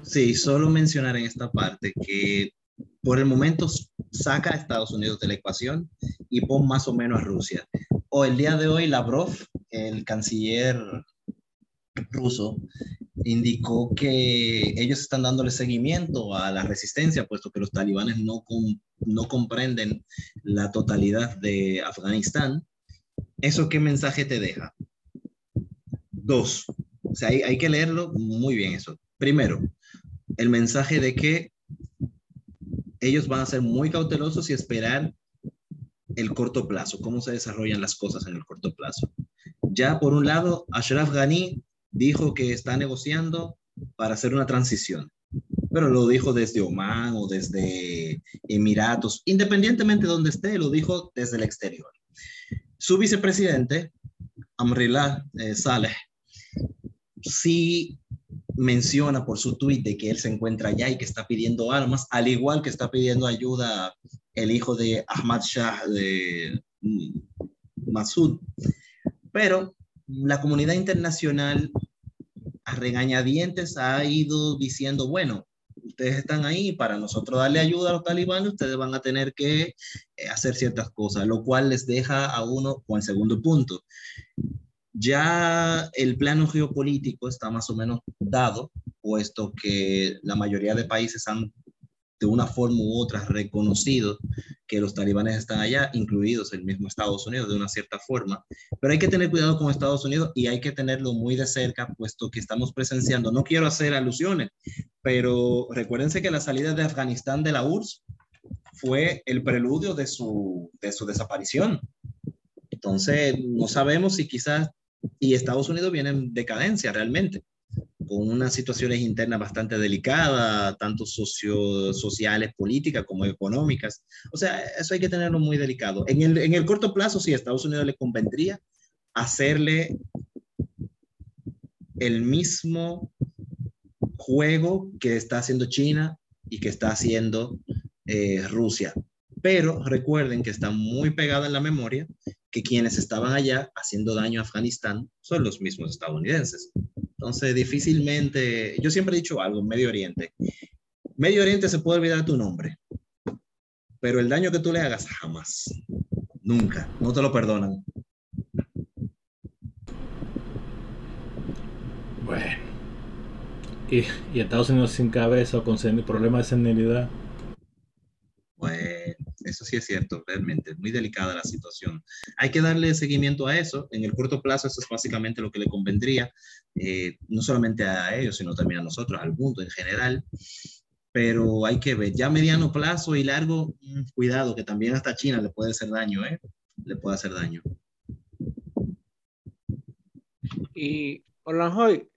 Sí, solo mencionar en esta parte que por el momento saca a Estados Unidos de la ecuación y pon más o menos a Rusia. O el día de hoy Lavrov, el canciller ruso, indicó que ellos están dándole seguimiento a la resistencia, puesto que los talibanes no, no comprenden la totalidad de Afganistán. ¿Eso qué mensaje te deja? Dos, o sea, hay, hay que leerlo muy bien eso. Primero, el mensaje de que ellos van a ser muy cautelosos y esperar el corto plazo, cómo se desarrollan las cosas en el corto plazo. Ya por un lado, Ashraf Ghani dijo que está negociando para hacer una transición, pero lo dijo desde Oman o desde Emiratos, independientemente de donde esté, lo dijo desde el exterior. Su vicepresidente, Amrillah eh, Saleh, sí menciona por su tuit que él se encuentra allá y que está pidiendo armas, al igual que está pidiendo ayuda el hijo de Ahmad Shah de mm, Masud. Pero la comunidad internacional a regañadientes ha ido diciendo, bueno, ustedes están ahí para nosotros darle ayuda a los talibanes, ustedes van a tener que eh, hacer ciertas cosas, lo cual les deja a uno con el segundo punto. Ya el plano geopolítico está más o menos dado, puesto que la mayoría de países han de una forma u otra reconocido que los talibanes están allá, incluidos el mismo Estados Unidos de una cierta forma. Pero hay que tener cuidado con Estados Unidos y hay que tenerlo muy de cerca, puesto que estamos presenciando, no quiero hacer alusiones, pero recuérdense que la salida de Afganistán de la URSS fue el preludio de su, de su desaparición. Entonces, no sabemos si quizás, y Estados Unidos viene en decadencia realmente con unas situaciones internas bastante delicadas, tanto socio, sociales, políticas como económicas. O sea, eso hay que tenerlo muy delicado. En el, en el corto plazo, sí, a Estados Unidos le convendría hacerle el mismo juego que está haciendo China y que está haciendo eh, Rusia. Pero recuerden que está muy pegada en la memoria que quienes estaban allá haciendo daño a Afganistán son los mismos estadounidenses. Entonces, difícilmente, yo siempre he dicho algo, Medio Oriente. Medio Oriente se puede olvidar tu nombre, pero el daño que tú le hagas jamás, nunca, no te lo perdonan. Bueno. Y, y Estados Unidos sin cabeza o con problemas de senilidad. Eso sí es cierto, realmente, muy delicada la situación. Hay que darle seguimiento a eso. En el corto plazo, eso es básicamente lo que le convendría, eh, no solamente a ellos, sino también a nosotros, al mundo en general. Pero hay que ver, ya mediano plazo y largo, mm, cuidado, que también hasta China le puede hacer daño, ¿eh? Le puede hacer daño. Y, hoy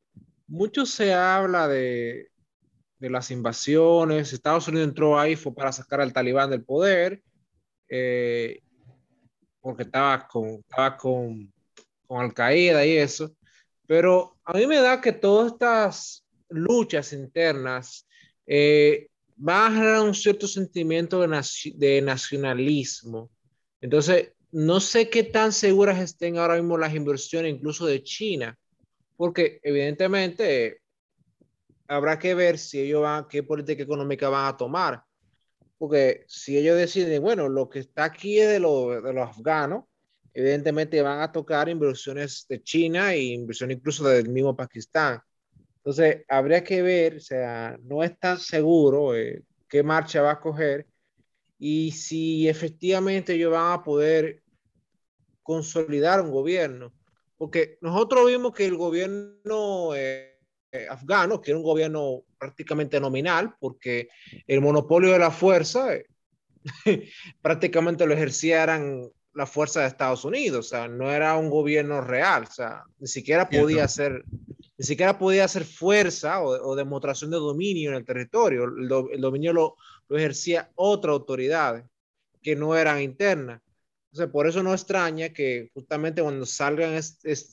mucho se habla de, de las invasiones. Estados Unidos entró ahí fue para sacar al talibán del poder, eh, porque estaba con, estaba con, con Al Qaeda y eso. Pero a mí me da que todas estas luchas internas eh, generar un cierto sentimiento de, de nacionalismo. Entonces, no sé qué tan seguras estén ahora mismo las inversiones, incluso de China, porque evidentemente habrá que ver si ellos van, qué política económica van a tomar. Porque si ellos deciden, bueno, lo que está aquí es de, lo, de los afganos, evidentemente van a tocar inversiones de China e inversiones incluso del mismo Pakistán. Entonces, habría que ver, o sea, no es tan seguro eh, qué marcha va a coger y si efectivamente ellos van a poder consolidar un gobierno. Porque nosotros vimos que el gobierno... Eh, afgano, que era un gobierno prácticamente nominal, porque el monopolio de la fuerza eh, (laughs) prácticamente lo ejercían la fuerza de Estados Unidos, o sea, no era un gobierno real, o sea, ni siquiera podía ser, ni siquiera podía hacer fuerza o, demostración de dominio en el territorio, el, dominio lo, lo, ejercía otra autoridad que no eran internas. Entonces, por eso no extraña que justamente cuando salgan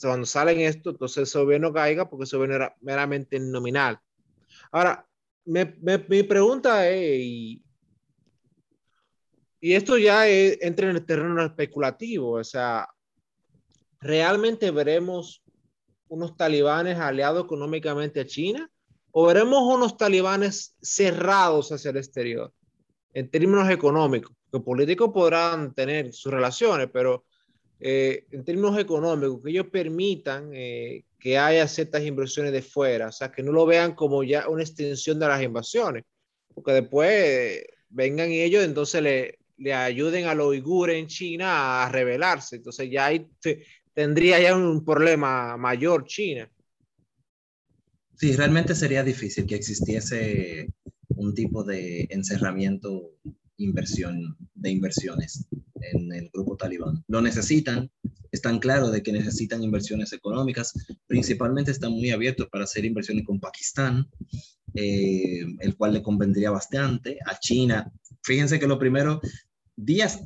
cuando salen esto, entonces ese gobierno caiga porque ese gobierno era meramente nominal. Ahora, mi pregunta es, y, esto ya entra en el terreno especulativo, o sea, ¿realmente veremos unos talibanes aliados económicamente a China? ¿O veremos unos talibanes cerrados hacia el exterior en términos económicos? Los políticos podrán tener sus relaciones, pero eh, en términos económicos, que ellos permitan eh, que haya ciertas inversiones de fuera, o sea, que no lo vean como ya una extensión de las invasiones, porque después eh, vengan ellos, entonces le, le ayuden a los uigures en China a rebelarse, entonces ya ahí tendría ya un problema mayor China. Sí, realmente sería difícil que existiese un tipo de encerramiento inversión, de inversiones en el grupo talibán. Lo necesitan, están claros de que necesitan inversiones económicas, principalmente están muy abiertos para hacer inversiones con Pakistán, eh, el cual le convendría bastante, a China. Fíjense que lo primero, días,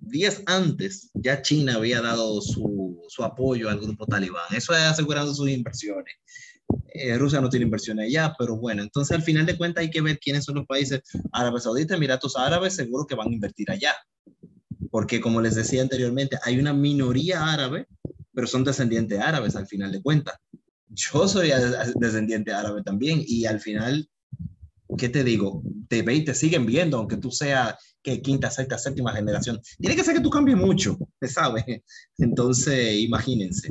días antes, ya China había dado su, su apoyo al grupo talibán, eso es asegurando sus inversiones. Eh, Rusia no tiene inversiones allá, pero bueno, entonces al final de cuentas hay que ver quiénes son los países Árabes Saudita, Emiratos Árabes, seguro que van a invertir allá. Porque como les decía anteriormente, hay una minoría árabe, pero son descendientes árabes al final de cuentas. Yo soy descendiente árabe también y al final ¿qué te digo? Te ve y te siguen viendo, aunque tú seas que quinta, sexta, séptima generación. Tiene que ser que tú cambies mucho, ¿sabes? Entonces, imagínense.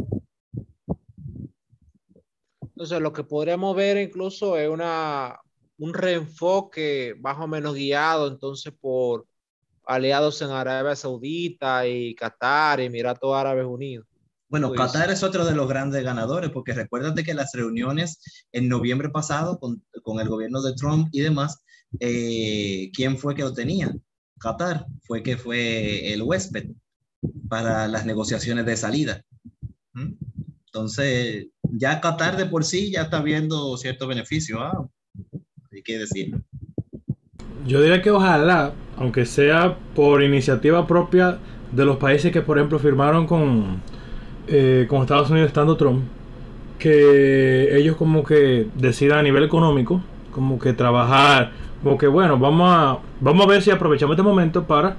Entonces, lo que podríamos ver incluso es una, un reenfoque más o menos guiado entonces por aliados en Arabia Saudita y Qatar y Emiratos Árabes Unidos. Bueno, pues, Qatar es otro de los grandes ganadores, porque recuérdate que las reuniones en noviembre pasado con, con el gobierno de Trump y demás, eh, ¿quién fue que lo tenía? Qatar fue que fue el huésped para las negociaciones de salida. ¿Mm? Entonces, ya Qatar de por sí ya está viendo cierto beneficio. ¿ah? Hay que decirlo. Yo diría que ojalá, aunque sea por iniciativa propia de los países que, por ejemplo, firmaron con eh, con Estados Unidos estando Trump, que ellos como que decidan a nivel económico, como que trabajar, como que bueno, vamos a, vamos a ver si aprovechamos este momento para,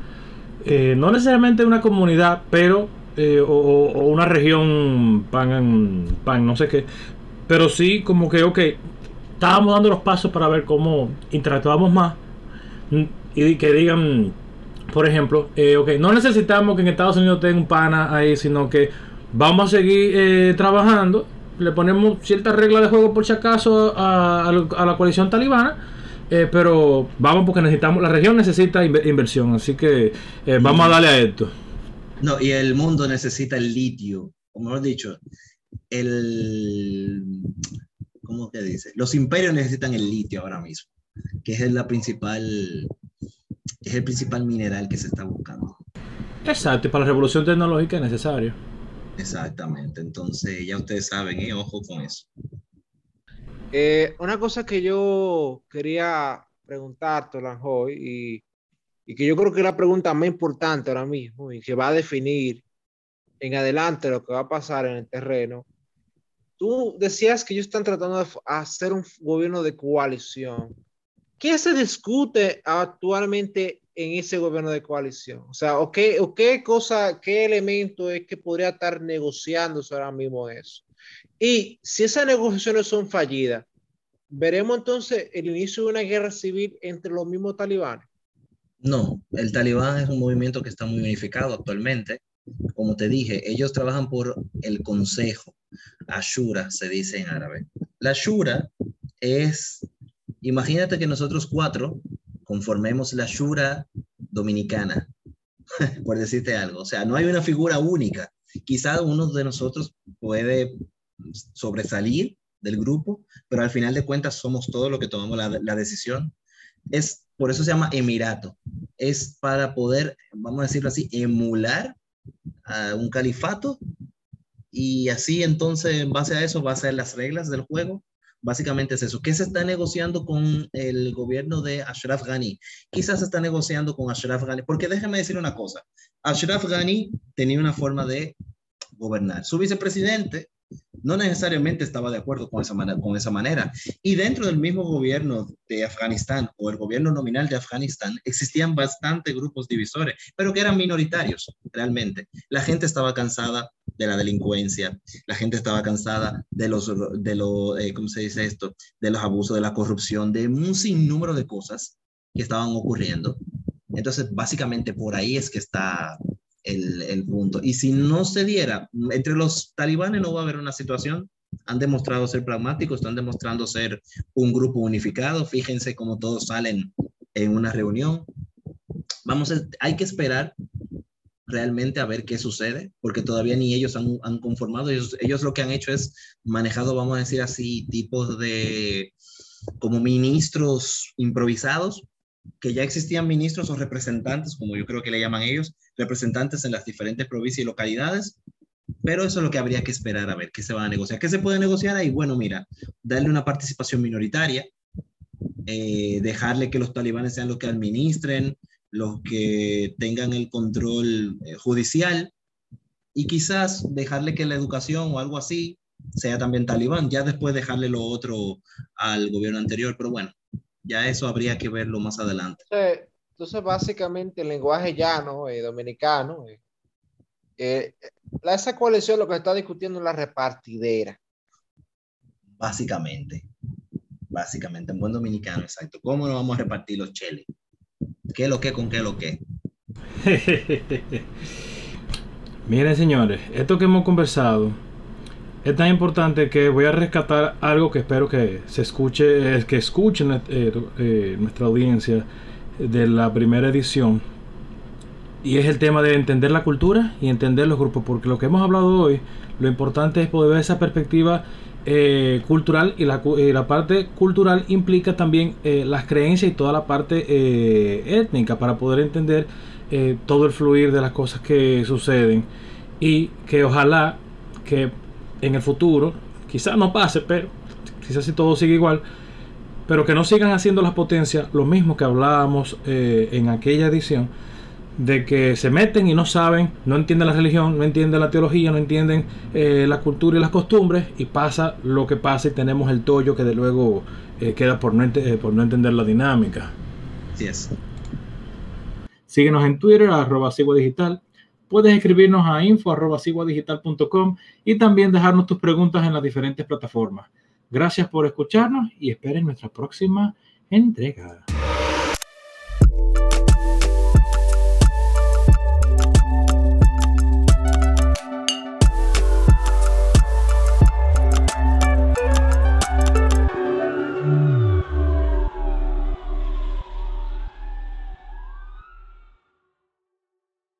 eh, no necesariamente una comunidad, pero, eh, o, una región, pan, pan, no sé qué, pero sí como que, ok, estábamos dando los pasos para ver cómo interactuamos más y que digan, por ejemplo, eh, ok, no necesitamos que en Estados Unidos tenga un pana ahí, sino que Vamos a seguir eh, trabajando. Le ponemos ciertas reglas de juego por si acaso a, la coalición talibana. Eh, pero vamos porque necesitamos, la región necesita inversión, así que eh, vamos a darle a esto. No, y el mundo necesita el litio, como mejor dicho, el, ¿cómo te dice? Los imperios necesitan el litio ahora mismo, que es la principal, es el principal mineral que se está buscando. Exacto, y para la revolución tecnológica es necesario. Exactamente, entonces ya ustedes saben, ¿eh? ojo con eso. Eh, una cosa que yo quería preguntarte, Lanjoy, y, y que yo creo que es la pregunta más importante ahora mismo y que va a definir en adelante lo que va a pasar en el terreno. Tú decías que ellos están tratando de hacer un gobierno de coalición. ¿Qué se discute actualmente en ese gobierno de coalición? O sea, ¿o qué, o qué cosa, qué elemento es que podría estar negociando ahora mismo eso? Y si esas negociaciones son fallidas, ¿veremos entonces el inicio de una guerra civil entre los mismos talibanes? No, el talibán es un movimiento que está muy unificado actualmente. Como te dije, ellos trabajan por el consejo. Ashura se dice en árabe. La Ashura es, imagínate que nosotros cuatro conformemos la Shura dominicana, (laughs) por decirte algo. O sea, no hay una figura única. Quizá uno de nosotros puede sobresalir del grupo, pero al final de cuentas somos todos los que tomamos la decisión. Es, por eso se llama emirato. Es para poder, vamos a decirlo así, emular a un califato y así entonces en base a eso va a ser las reglas del juego Básicamente es eso. ¿Qué se está negociando con el gobierno de Ashraf Ghani? Quizás se está negociando con Ashraf Ghani, porque déjeme decir una cosa. Ashraf Ghani tenía una forma de gobernar. Su vicepresidente no necesariamente estaba de acuerdo con esa, manera, con esa manera. Y dentro del mismo gobierno de Afganistán o el gobierno nominal de Afganistán existían bastantes grupos divisores, pero que eran minoritarios realmente. La gente estaba cansada de la delincuencia, la gente estaba cansada de los, de lo, eh, ¿cómo se dice esto? De los abusos, de la corrupción, de un sinnúmero de cosas que estaban ocurriendo. Entonces, básicamente por ahí es que está el, el, punto. Y si no se diera, entre los talibanes no va a haber una situación. Han demostrado ser pragmáticos, están demostrando ser un grupo unificado. Fíjense cómo todos salen en una reunión. Vamos, a, hay que esperar realmente a ver qué sucede, porque todavía ni ellos han, han conformado, ellos, ellos, lo que han hecho es manejado, vamos a decir así, tipos de como ministros improvisados, que ya existían ministros o representantes, como yo creo que le llaman ellos, representantes en las diferentes provincias y localidades, pero eso es lo que habría que esperar a ver qué se va a negociar. ¿Qué se puede negociar ahí? Bueno, mira, darle una participación minoritaria, eh, dejarle que los talibanes sean los que administren, los que tengan el control eh, judicial y quizás dejarle que la educación o algo así sea también talibán, ya después dejarle lo otro al gobierno anterior, pero bueno, ya eso habría que verlo más adelante. Entonces, básicamente el lenguaje llano eh, dominicano, eh, eh, esa coalición lo que está discutiendo es la repartidera. Básicamente. básicamente, en buen dominicano, exacto. ¿Cómo nos vamos a repartir los cheles? ¿Qué lo que con qué lo que? (laughs) Miren, señores, esto que hemos conversado es tan importante que voy a rescatar algo que espero que se escuche, que escuchen eh, eh, nuestra audiencia de la primera edición. Y es el tema de entender la cultura y entender los grupos, porque lo que hemos hablado hoy, lo importante es poder ver esa perspectiva eh, cultural y la, parte cultural implica también las creencias y toda la parte étnica para poder entender todo el fluir de las cosas que suceden y que ojalá que en el futuro, quizás no pase, pero quizás si todo sigue igual, pero que no sigan haciendo las potencias lo mismo que hablábamos eh, en aquella edición, de que se meten y no saben, no entienden la religión, no entienden la teología, no entienden eh, la cultura y las costumbres, y pasa lo que pasa y tenemos el tollo que de luego eh, queda por no, por no entender la dinámica. Así es. Síguenos en Twitter, arroba digital puedes escribirnos a info.ciguadigital.com y también dejarnos tus preguntas en las diferentes plataformas. Gracias por escucharnos y esperen nuestra próxima entrega.